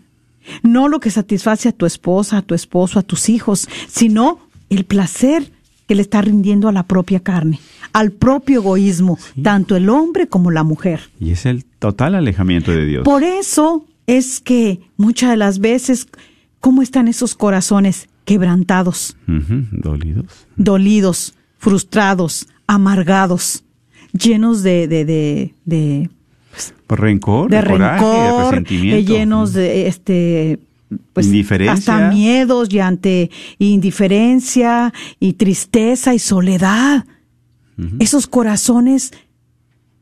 no lo que satisface a tu esposa, a tu esposo, a tus hijos, sino el placer que le está rindiendo a la propia carne, al propio egoísmo, tanto el hombre como la mujer. Y es el total alejamiento de Dios. Por eso es que muchas de las veces, ¿cómo están esos corazones quebrantados, Dolidos. dolidos, frustrados, amargados, llenos de, de, de, de, Por rencor, de de, coraje, de rencor, resentimiento. llenos de este pues Indiferencia. hasta miedos y ante indiferencia y tristeza y soledad. Esos corazones,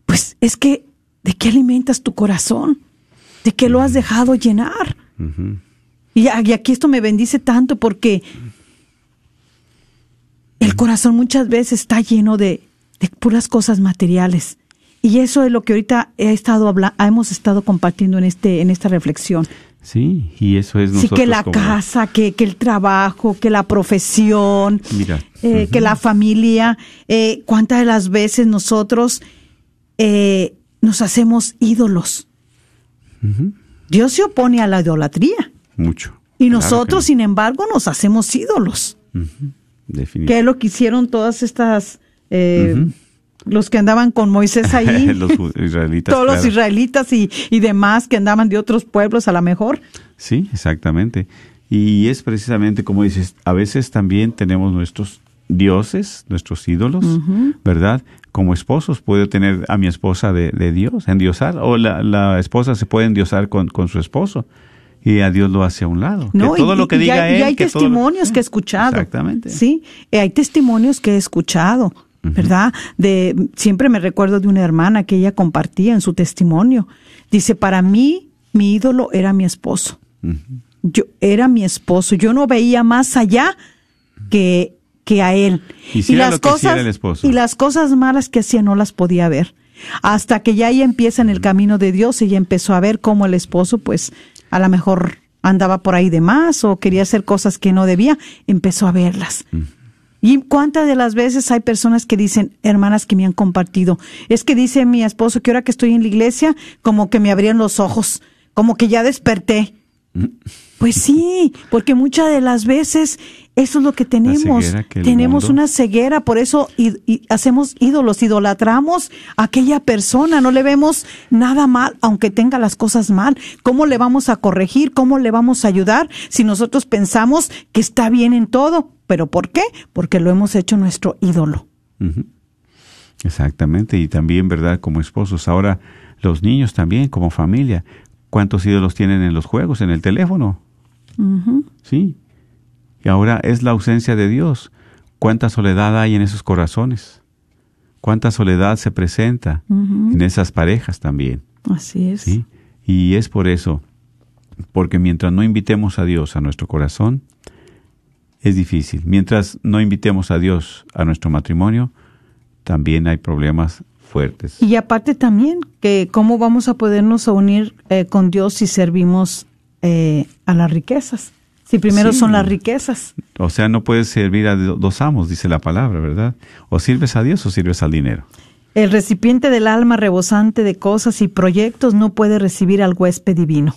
pues es que, ¿de qué alimentas tu corazón? ¿De qué lo has dejado llenar? Y, aquí esto me bendice tanto porque el corazón muchas veces está lleno de, de puras cosas materiales. Y eso es lo que ahorita he estado habla- hemos estado compartiendo en este en esta reflexión. Sí, y eso es Sí, que la como- casa, que, que el trabajo, que la profesión, Mira, eh, que la familia. Eh, ¿Cuántas de las veces nosotros eh, nos hacemos ídolos? Dios se opone a la idolatría. Mucho. Y Claro nosotros, sin embargo, nos hacemos ídolos. Definitivamente. Que es lo que hicieron todas estas, eh, los que andaban con Moisés ahí, los israelitas. todos los israelitas y, y demás que andaban de otros pueblos a lo mejor. Sí, exactamente. Y es precisamente como dices, a veces también tenemos nuestros dioses, nuestros ídolos, ¿verdad? Como esposos puedo tener a mi esposa de, de Dios, endiosar, o la, la esposa se puede endiosar con, con su esposo y a Dios lo hace a un lado. No, que todo y, lo que y diga hay, y hay que todo lo- testimonios que he escuchado. Exactamente. Sí, eh, hay testimonios que he escuchado, ¿verdad? De siempre me recuerdo de una hermana que ella compartía en su testimonio. Dice, "Para mí mi ídolo era mi esposo. Yo era mi esposo, yo no veía más allá que que a él. Hiciera hiciera el esposo. y las cosas malas que hacía no las podía ver. Hasta que ya ella empieza en el camino de Dios, ella empezó a ver cómo el esposo, pues, a lo mejor andaba por ahí de más o quería hacer cosas que no debía, empezó a verlas. Y cuántas de las veces hay personas que dicen, hermanas que me han compartido, es que dice mi esposo que ahora que estoy en la iglesia, como que me abrían los ojos, como que ya desperté. Pues sí, porque muchas de las veces eso es lo que tenemos. que Tenemos mundo- una ceguera, por eso y, y hacemos ídolos, idolatramos a aquella persona, no le vemos nada mal, aunque tenga las cosas mal. ¿Cómo le vamos a corregir? ¿Cómo le vamos a ayudar si nosotros pensamos que está bien en todo? ¿Pero por qué? Porque lo hemos hecho nuestro ídolo. Exactamente, y también, ¿verdad? Como esposos. Ahora, los niños también, como familia. ¿Cuántos ídolos tienen en los juegos, en el teléfono? Sí. Y ahora es la ausencia de Dios. ¿Cuánta soledad hay en esos corazones? ¿Cuánta soledad se presenta en esas parejas también? Así es. ¿Sí? Y es por eso, porque mientras no invitemos a Dios a nuestro corazón, es difícil. Mientras no invitemos a Dios a nuestro matrimonio, también hay problemas fuertes. Y aparte también que cómo vamos a podernos unir eh, con Dios si servimos eh, a las riquezas. Si primero Sí. son las riquezas. O sea, no puedes servir a do- dos amos, dice la palabra, ¿verdad? O sirves a Dios o sirves al dinero. El recipiente del alma rebosante de cosas y proyectos no puede recibir al huésped divino.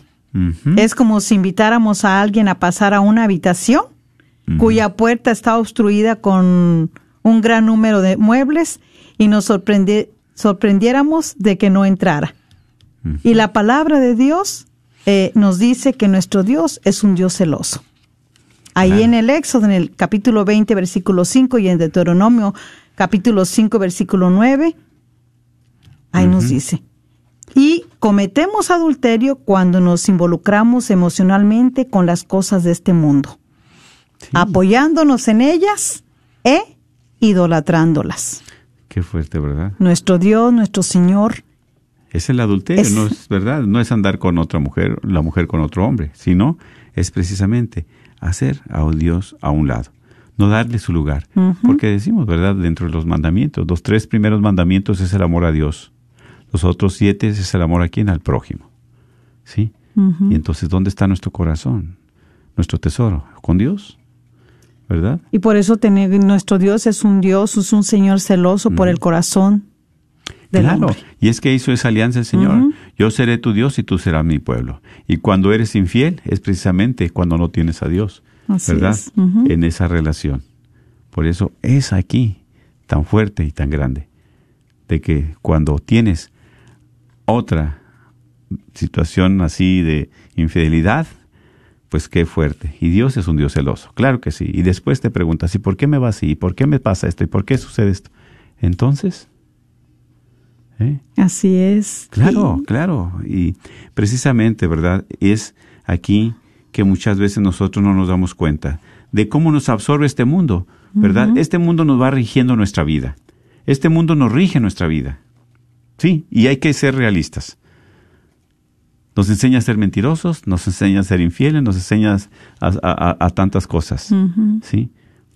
Es como si invitáramos a alguien a pasar a una habitación cuya puerta está obstruida con un gran número de muebles y nos sorprende- sorprendiéramos de que no entrara. Y la palabra de Dios eh, nos dice que nuestro Dios es un Dios celoso. Ahí Claro. en el Éxodo, en el capítulo 20, versículo 5 y en Deuteronomio capítulo 5, versículo 9. Ahí nos dice. Y cometemos adulterio cuando nos involucramos emocionalmente con las cosas de este mundo, apoyándonos en ellas e idolatrándolas. Qué fuerte, ¿verdad? Nuestro Dios, nuestro Señor, Es el adulterio, Es- no es verdad, no es andar con otra mujer, la mujer con otro hombre, sino es precisamente hacer a Dios a un lado, no darle su lugar, porque decimos, ¿verdad? Dentro de los mandamientos, los tres primeros mandamientos es el amor a Dios, los otros siete es el amor a quién, al prójimo, ¿sí? Y entonces, ¿dónde está nuestro corazón, nuestro tesoro? ¿Con Dios? ¿Verdad? y por eso tener, nuestro Dios es un Dios, es un Señor celoso por el corazón del claro, hombre. y es que hizo esa alianza el Señor. Yo seré tu Dios y tú serás mi pueblo. Y cuando eres infiel es precisamente cuando no tienes a Dios, Así ¿verdad? En esa relación. Por eso es aquí tan fuerte y tan grande, de que cuando tienes otra situación así de infidelidad, pues qué fuerte. Y Dios es un Dios celoso, claro que sí. Y después te preguntas, ¿y por qué me va así? ¿Y por qué me pasa esto? ¿Y por qué sucede esto? Entonces, ¿eh? Así es. Claro, claro. Y precisamente, ¿verdad? Es aquí que muchas veces nosotros no nos damos cuenta de cómo nos absorbe este mundo, ¿verdad? Este mundo nos va rigiendo nuestra vida. Este mundo nos rige nuestra vida. Sí, y hay que ser realistas. Nos enseña a ser mentirosos, nos enseña a ser infieles, nos enseña a, a- a- a tantas cosas. ¿Sí?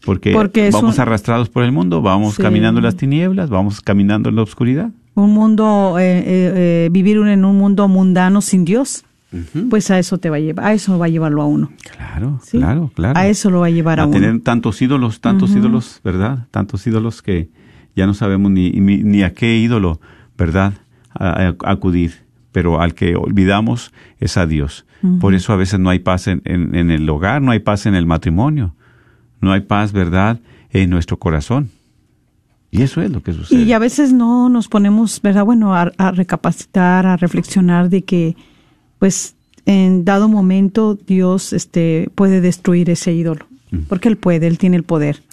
Porque, vamos un- arrastrados por el mundo, vamos Sí. caminando en las tinieblas, vamos caminando en la oscuridad. un mundo, eh, eh, eh, vivir en un mundo mundano sin Dios, pues a eso te va a llevar, a eso va a llevarlo a uno. Claro, ¿sí? claro, claro. A eso lo va a llevar a, a uno. tener tantos ídolos, tantos ídolos, ¿verdad? Tantos ídolos que ya no sabemos ni, ni, ni a qué ídolo, ¿verdad? A- a- acudir. Pero al que olvidamos es a Dios. Por eso a veces no hay paz en, en- en el hogar, no hay paz en el matrimonio, no hay paz, ¿verdad? En nuestro corazón. Y eso es lo que sucede. Y a veces no nos ponemos, ¿verdad? Bueno, a, a recapacitar, a reflexionar de que, pues, en dado momento Dios este, puede destruir ese ídolo. Porque Él puede, Él tiene el poder.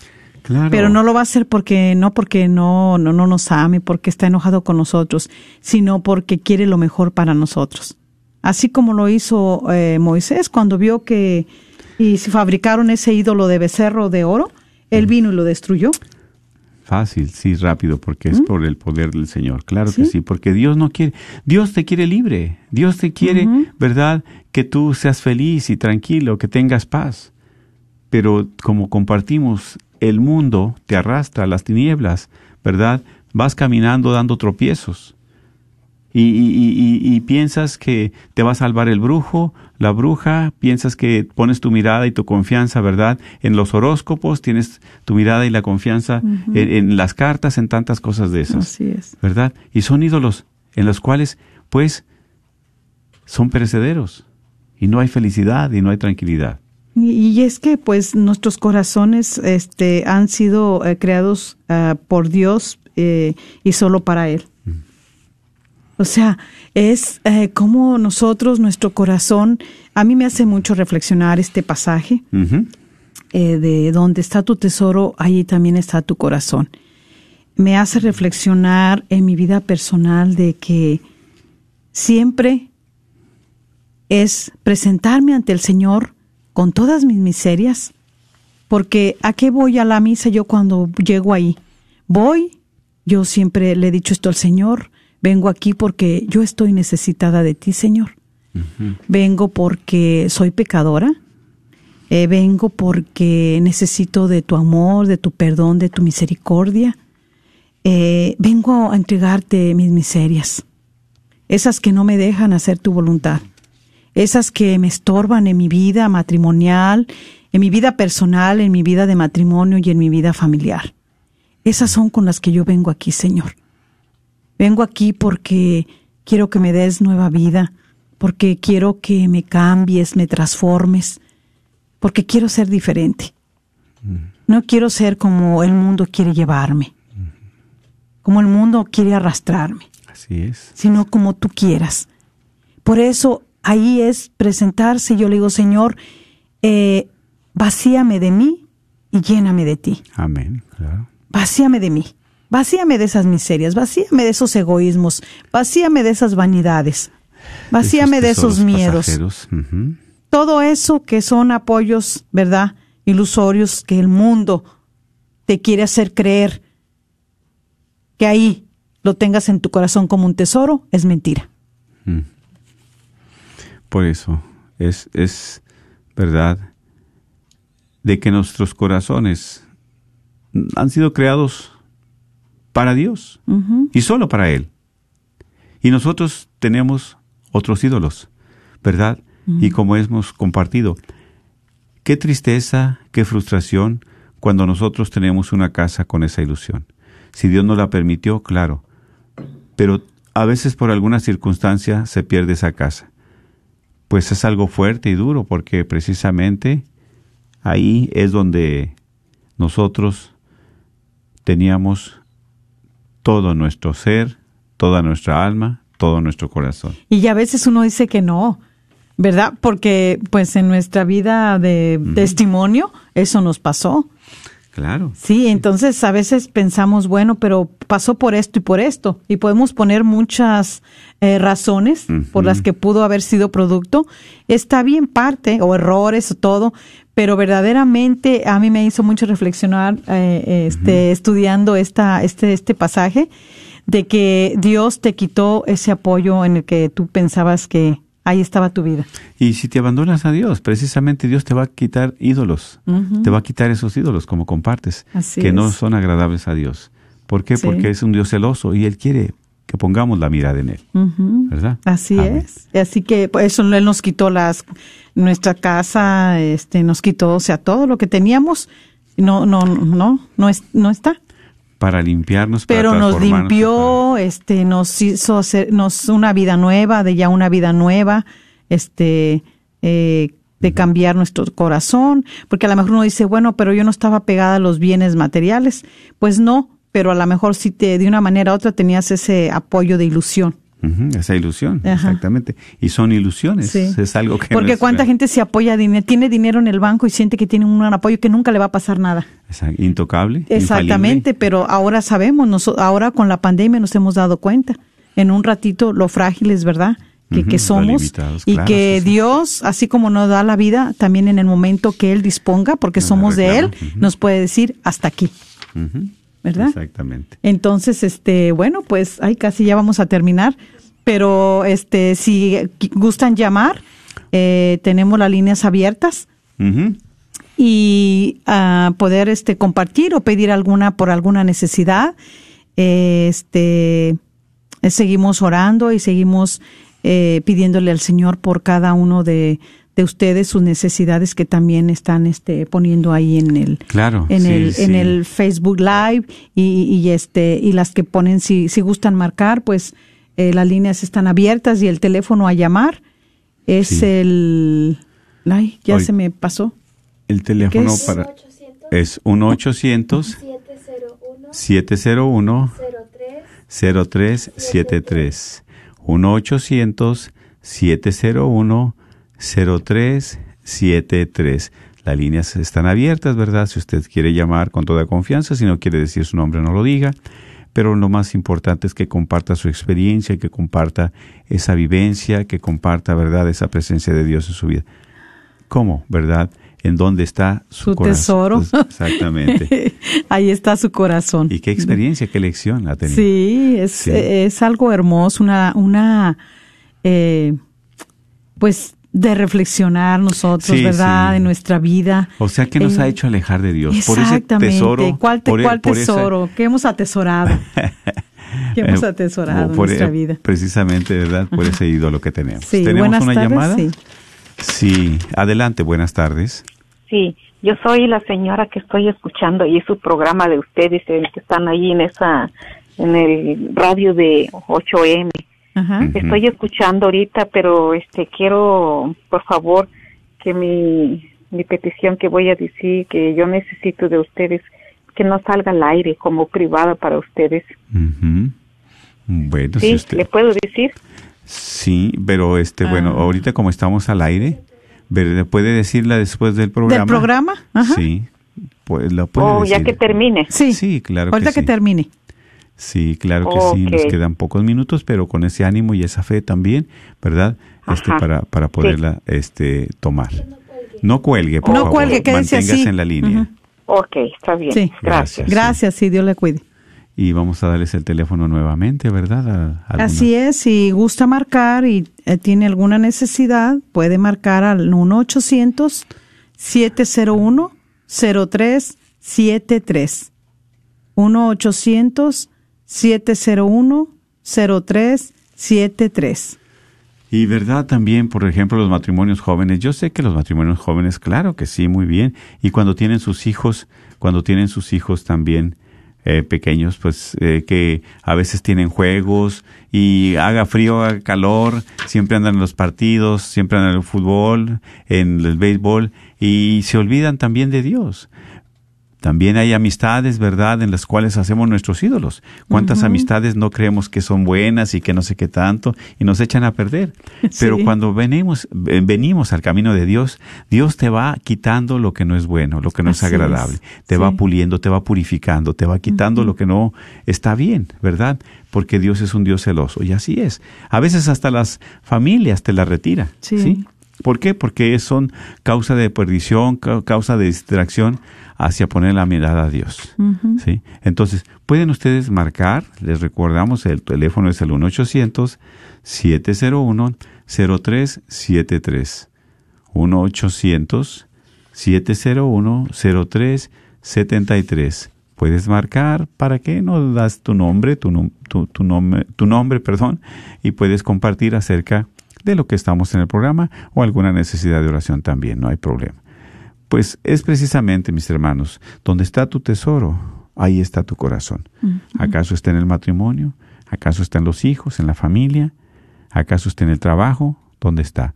Claro. Pero no lo va a hacer porque no porque no, no, no nos ame, porque está enojado con nosotros, sino porque quiere lo mejor para nosotros. Así como lo hizo eh, Moisés cuando vio que y se fabricaron ese ídolo de becerro de oro, él vino y lo destruyó. Fácil, sí, rápido, porque es por el poder del Señor. Claro que ¿Sí? sí, porque Dios no quiere, Dios te quiere libre, Dios te quiere, ¿verdad? Que tú seas feliz y tranquilo, que tengas paz. Pero como compartimos, el mundo te arrastra a las tinieblas, ¿verdad? Vas caminando dando tropiezos. Y, y- y- y- y piensas que te va a salvar el brujo, la bruja, piensas que pones tu mirada y tu confianza, ¿verdad? En los horóscopos, tienes tu mirada y la confianza en, en las cartas, en tantas cosas de esas, Así es. ¿verdad? Y son ídolos en los cuales, pues, son perecederos y no hay felicidad y no hay tranquilidad. Y, es que pues nuestros corazones este, han sido eh, creados ah, por Dios eh, y solo para Él. O sea, es eh, como nosotros, nuestro corazón, a mí me hace mucho reflexionar este pasaje de donde está tu tesoro, allí también está tu corazón. Me hace reflexionar en mi vida personal de que siempre es presentarme ante el Señor con todas mis miserias, porque ¿a qué voy a la misa yo cuando llego ahí? Voy, yo siempre le he dicho esto al Señor, vengo aquí porque yo estoy necesitada de ti, Señor. Vengo porque soy pecadora, eh, vengo porque necesito de tu amor, de tu perdón, de tu misericordia. Eh, vengo a entregarte mis miserias, esas que no me dejan hacer tu voluntad, esas que me estorban en mi vida matrimonial, en mi vida personal, en mi vida de matrimonio y en mi vida familiar. Esas son con las que yo vengo aquí, Señor. Vengo aquí porque quiero que me des nueva vida, porque quiero que me cambies, me transformes, porque quiero ser diferente. No quiero ser como el mundo quiere llevarme, como el mundo quiere arrastrarme, Así es. sino como tú quieras. Por eso ahí es presentarse. Yo le digo, Señor, eh, vacíame de mí y lléname de ti. Amén. Claro. Vacíame de mí. Vacíame de esas miserias, vacíame de esos egoísmos, vacíame de esas vanidades, vacíame de esos, miedos. Todo eso que son apoyos, ¿verdad? Ilusorios que el mundo te quiere hacer creer que ahí lo tengas en tu corazón como un tesoro, es mentira. Mm. Por eso, es, es verdad de que nuestros corazones han sido creados para Dios y solo para Él. Y nosotros tenemos otros ídolos, ¿verdad? Y como hemos compartido, qué tristeza, qué frustración cuando nosotros tenemos una casa con esa ilusión. Si Dios nos la permitió, claro, pero a veces por alguna circunstancia se pierde esa casa. Pues es algo fuerte y duro porque precisamente ahí es donde nosotros teníamos todo nuestro ser, toda nuestra alma, todo nuestro corazón. Y a veces uno dice que no, ¿verdad? Porque pues en nuestra vida de testimonio eso nos pasó. Claro. Sí, entonces a veces pensamos, bueno, pero pasó por esto y por esto, y podemos poner muchas eh, razones por las que pudo haber sido producto. Está bien parte, o errores o todo, pero verdaderamente a mí me hizo mucho reflexionar eh, este, estudiando esta, este, este pasaje de que Dios te quitó ese apoyo en el que tú pensabas que ahí estaba tu vida. Y si te abandonas a Dios, precisamente Dios te va a quitar ídolos, te va a quitar esos ídolos como compartes, que no son agradables a Dios. ¿Por qué? Porque es un Dios celoso y Él quiere que pongamos la mirada en Él, ¿verdad? Así es. Así que pues, eso Él nos quitó las nuestra casa este, nos quitó, o sea, todo lo que teníamos, no, no, no, no, es, no está. Para limpiarnos, pero nos limpió, este, nos hizo hacer, nos una vida nueva, de ya una vida nueva, este, eh, de cambiar nuestro corazón, porque a lo mejor uno dice, bueno, pero yo no estaba pegada a los bienes materiales, pues no, pero a lo mejor sí te, de una manera u otra tenías ese apoyo de ilusión esa ilusión, exactamente. Y son ilusiones, es algo que... Porque cuánta gente se apoya, tiene dinero en el banco y siente que tiene un apoyo que nunca le va a pasar nada. intocable. Exactamente, pero ahora sabemos, ahora con la pandemia nos hemos dado cuenta, en un ratito lo frágiles, ¿verdad? Que, que somos y que Dios, así como nos da la vida, también en el momento que Él disponga, porque somos de Él, nos puede decir hasta aquí. ¿Verdad? Exactamente. Entonces, este, bueno, pues ahí casi ya vamos a terminar, pero este, si gustan llamar, eh, tenemos las líneas abiertas y a poder este compartir o pedir alguna por alguna necesidad. este, seguimos orando y seguimos eh, pidiéndole al Señor por cada uno de, de ustedes sus necesidades que también están este poniendo ahí en el claro, en el en el Facebook Live y, este y las que ponen si si gustan marcar pues eh, las líneas están abiertas y el teléfono a llamar es el ay ya se me pasó. El teléfono para es 1 800 701 0373 1 800 701 0373. Las líneas están abiertas, ¿verdad? Si usted quiere llamar con toda confianza, si no quiere decir su nombre, no lo diga. Pero lo más importante es que comparta su experiencia, que comparta esa vivencia, que comparta, ¿verdad?, esa presencia de Dios en su vida. ¿Cómo, verdad? ¿En dónde está su, tesoro? Pues, exactamente. Ahí está su corazón. ¿Y qué experiencia, qué lección ha tenido? Sí, es, es algo hermoso, una, una eh, pues de reflexionar nosotros, ¿verdad? De nuestra vida. O sea, que nos ha eh, hecho alejar de Dios. Exactamente. Por ese tesoro. ¿Cuál, cuál tesoro? ¿Qué hemos atesorado? ¿Qué hemos eh, atesorado en nuestra vida? Precisamente, ¿verdad? Por ese ídolo que tenemos. ¿Tenemos una llamada? Sí. sí. Adelante, buenas tardes. Sí, yo soy la señora que estoy escuchando y su programa de ustedes que están ahí en esa en el radio de 8M. Estoy escuchando ahorita, pero este quiero, por favor, que mi, mi petición que voy a decir, que yo necesito de ustedes, que no salga al aire como privada para ustedes. Bueno, sí, ¿le puedo decir? Sí, pero este, bueno, ah. ahorita como estamos al aire, ¿puede decirla después del programa? ¿Del programa? Sí, pues la puede oh, ya que termine. Sí, sí claro Ahorita que, termine. Sí, claro que sí, nos quedan pocos minutos, pero con ese ánimo y esa fe también, ¿verdad? Este para para poderla este tomar. No cuelgue, por no favor. cuelgue, quédese Manténgase en la línea. Ok, está bien. Sí. Gracias. Gracias, sí, Dios le cuide. Y vamos a darles el teléfono nuevamente, ¿verdad? A- a Así es, si gusta marcar y eh, tiene alguna necesidad, puede marcar al 1-800-701-0373. 1-800-701-0373. Y verdad también, por ejemplo, los matrimonios jóvenes. Yo sé que los matrimonios jóvenes, claro que sí, muy bien. Y cuando tienen sus hijos, cuando tienen sus hijos también eh, pequeños, pues eh, que a veces tienen juegos y haga frío, haga calor, siempre andan en los partidos, siempre andan en el fútbol, en el béisbol y se olvidan también de Dios. También hay amistades, ¿verdad?, en las cuales hacemos nuestros ídolos. ¿Cuántas amistades no creemos que son buenas y que no sé qué tanto y nos echan a perder? Pero Sí. cuando venimos, venimos al camino de Dios, Dios te va quitando lo que no es bueno, lo que no es agradable. es. Te va puliendo, te va purificando, te va quitando lo que no está bien, ¿verdad? Porque Dios es un Dios celoso y así es. A veces hasta las familias te la retira, Sí. ¿sí? ¿Por qué? Porque son causa de perdición, ca- causa de distracción hacia poner la mirada a Dios. ¿sí? Entonces, pueden ustedes marcar, les recordamos, el teléfono es el 1-800-701-0373. 1-800-701-0373. Puedes marcar, ¿para qué? No das tu nombre, tu, tu, tu nombre, tu nombre, perdón, y puedes compartir acerca de lo que estamos en el programa o alguna necesidad de oración también, no hay problema. Pues es precisamente, mis hermanos, donde está tu tesoro, ahí está tu corazón. ¿Acaso está en el matrimonio? ¿Acaso está en los hijos, en la familia? ¿Acaso está en el trabajo? ¿Dónde está?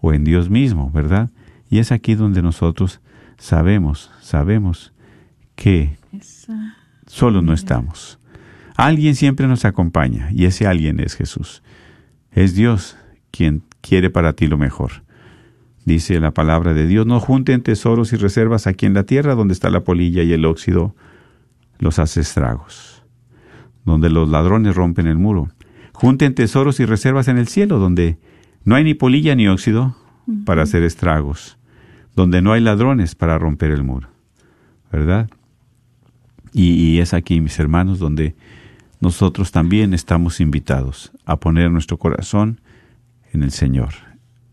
O en Dios mismo, ¿verdad? Y es aquí donde nosotros sabemos, sabemos que solo no estamos. Alguien siempre nos acompaña y ese alguien es Jesús. Es Dios quien quiere para ti lo mejor. Dice la palabra de Dios, no junten tesoros y reservas aquí en la tierra donde está la polilla y el óxido los hace estragos, donde los ladrones rompen el muro. Junten tesoros y reservas en el cielo donde no hay ni polilla ni óxido para hacer estragos, donde no hay ladrones para romper el muro. ¿Verdad? Y, y es aquí, mis hermanos, donde nosotros también estamos invitados a poner nuestro corazón en el Señor,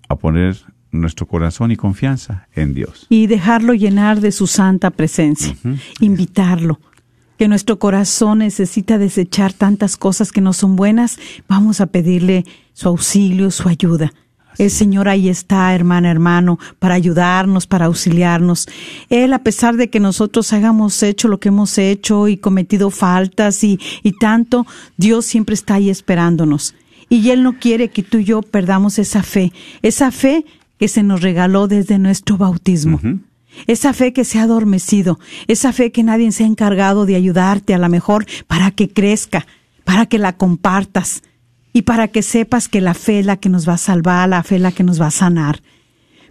a poner nuestro corazón y confianza en Dios. y dejarlo llenar de su santa presencia, invitarlo. Que nuestro corazón necesita desechar tantas cosas que no son buenas, vamos a pedirle su auxilio, su ayuda. El Señor ahí está, hermana, hermano, para ayudarnos, para auxiliarnos. Él, a pesar de que nosotros hayamos hecho lo que hemos hecho y cometido faltas y, y tanto, Dios siempre está ahí esperándonos. Y Él no quiere que tú y yo perdamos esa fe, esa fe que se nos regaló desde nuestro bautismo. Esa fe que se ha adormecido, esa fe que nadie se ha encargado de ayudarte a la mejor para que crezca, para que la compartas y para que sepas que la fe es la que nos va a salvar, la fe es la que nos va a sanar.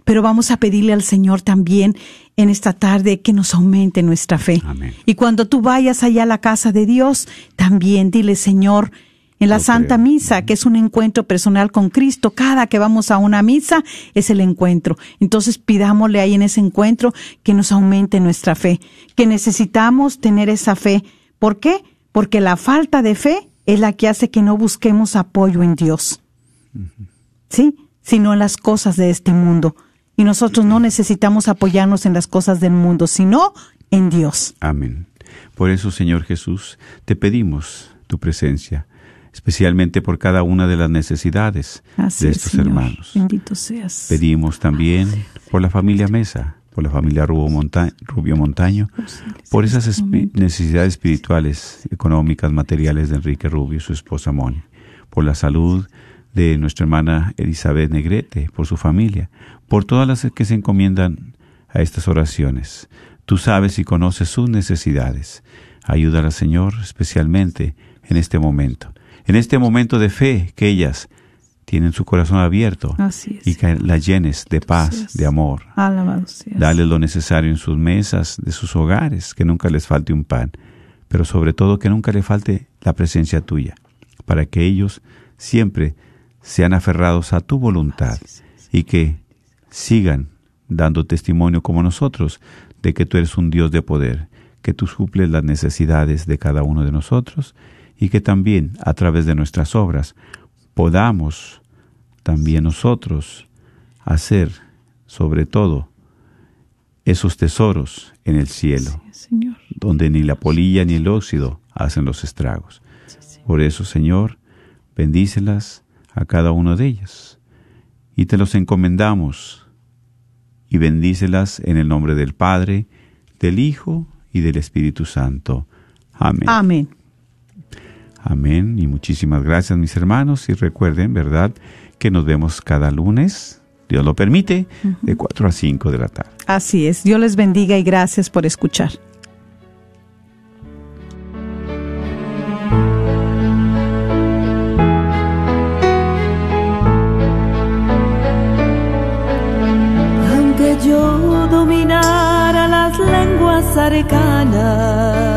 Pero vamos a pedirle al Señor también en esta tarde que nos aumente nuestra fe. Amén. Y cuando tú vayas allá a la casa de Dios, también dile, Señor, en la Santa. Misa, que es un encuentro personal con Cristo, cada que vamos a una misa es el encuentro. Entonces pidámosle ahí en ese encuentro que nos aumente nuestra fe, que necesitamos tener esa fe. ¿Por qué? Porque la falta de fe es la que hace que no busquemos apoyo en Dios. ¿Sí? Sino en las cosas de este mundo. Y nosotros no necesitamos apoyarnos en las cosas del mundo, sino en Dios. Amén. Por eso, Señor Jesús, te pedimos tu presencia, especialmente por cada una de las necesidades Así de es, estos hermanos. Bendito seas. Pedimos también por la familia Mesa, por la familia Rubio, Monta- Rubio Montaño, por esas necesidades espirituales, económicas, materiales de Enrique Rubio y su esposa Moni, por la salud de nuestra hermana Elizabeth Negrete, por su familia, por todas las que se encomiendan a estas oraciones. Tú sabes y conoces sus necesidades. Ayúdala, Señor, especialmente en este momento, en este momento de fe que ellas tienen su corazón abierto Así es. y que la llenes de paz, de amor. Alabado lo necesario en sus mesas, de sus hogares, que nunca les falte un pan. pero sobre todo que nunca le falte la presencia tuya, para que ellos siempre sean aferrados a tu voluntad y que sigan dando testimonio como nosotros de que tú eres un Dios de poder, que tú suples las necesidades de cada uno de nosotros y que también a través de nuestras obras podamos también nosotros hacer sobre todo esos tesoros en el cielo, donde ni la polilla ni el óxido hacen los estragos. Por eso, Señor, bendícelas a cada uno de ellas y te los encomendamos y bendícelas en el nombre del Padre, del Hijo y del Espíritu Santo. Amén. Amén. Amén. Y muchísimas gracias, mis hermanos. Y recuerden, ¿verdad?, que nos vemos cada lunes, Dios lo permite, de 4 a 5 de la tarde. Así es. Dios les bendiga y gracias por escuchar. Aunque yo dominara las lenguas arcanas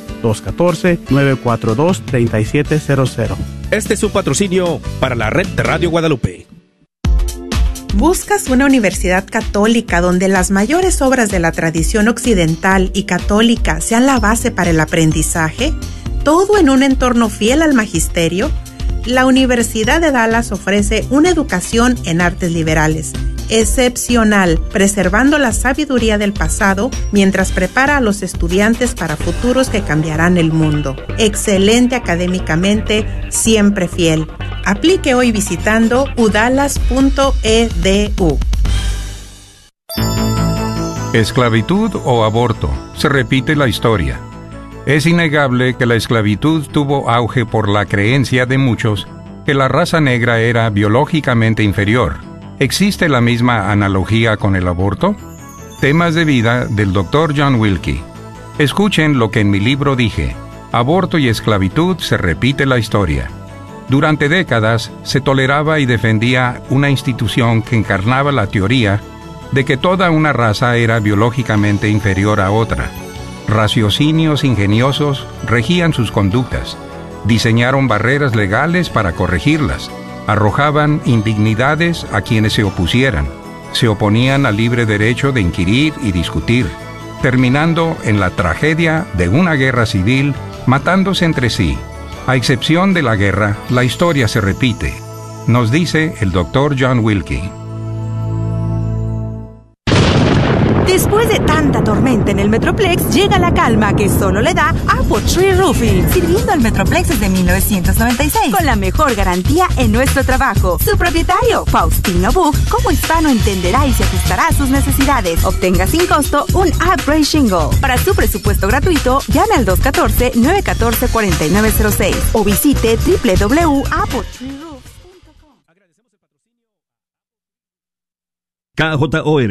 214-942-3700. Este es su patrocinio para la red de Radio Guadalupe. ¿Buscas una universidad católica donde las mayores obras de la tradición occidental y católica sean la base para el aprendizaje? ¿Todo en un entorno fiel al magisterio? La Universidad de Dallas ofrece una educación en artes liberales excepcional, preservando la sabiduría del pasado mientras prepara a los estudiantes para futuros que cambiarán el mundo. Excelente académicamente, siempre fiel. Aplique hoy visitando udalas.edu. Esclavitud o aborto. Se repite la historia. Es innegable que la esclavitud tuvo auge por la creencia de muchos que la raza negra era biológicamente inferior. ¿Existe la misma analogía con el aborto? Temas de vida del Dr. John Wilkie. Escuchen lo que en mi libro dije. Aborto y esclavitud se repite la historia. Durante décadas se toleraba y defendía una institución que encarnaba la teoría de que toda una raza era biológicamente inferior a otra. Raciocinios ingeniosos regían sus conductas. Diseñaron barreras legales para corregirlas. Arrojaban indignidades a quienes se opusieran. Se oponían al libre derecho de inquirir y discutir, terminando en la tragedia de una guerra civil matándose entre sí. A excepción de la guerra, la historia se repite, nos dice el doctor John Wilkie. Después de tanta tormenta en el Metroplex, llega la calma que solo le da Apple Tree Roofing. Sirviendo al Metroplex desde 1996. Con la mejor garantía en nuestro trabajo. Su propietario, Faustino Book, como hispano entenderá y se ajustará a sus necesidades. Obtenga sin costo un upgrade shingle. Para su presupuesto gratuito, llame al 214-914-4906 o visite www.appletreeroof.com. KJOR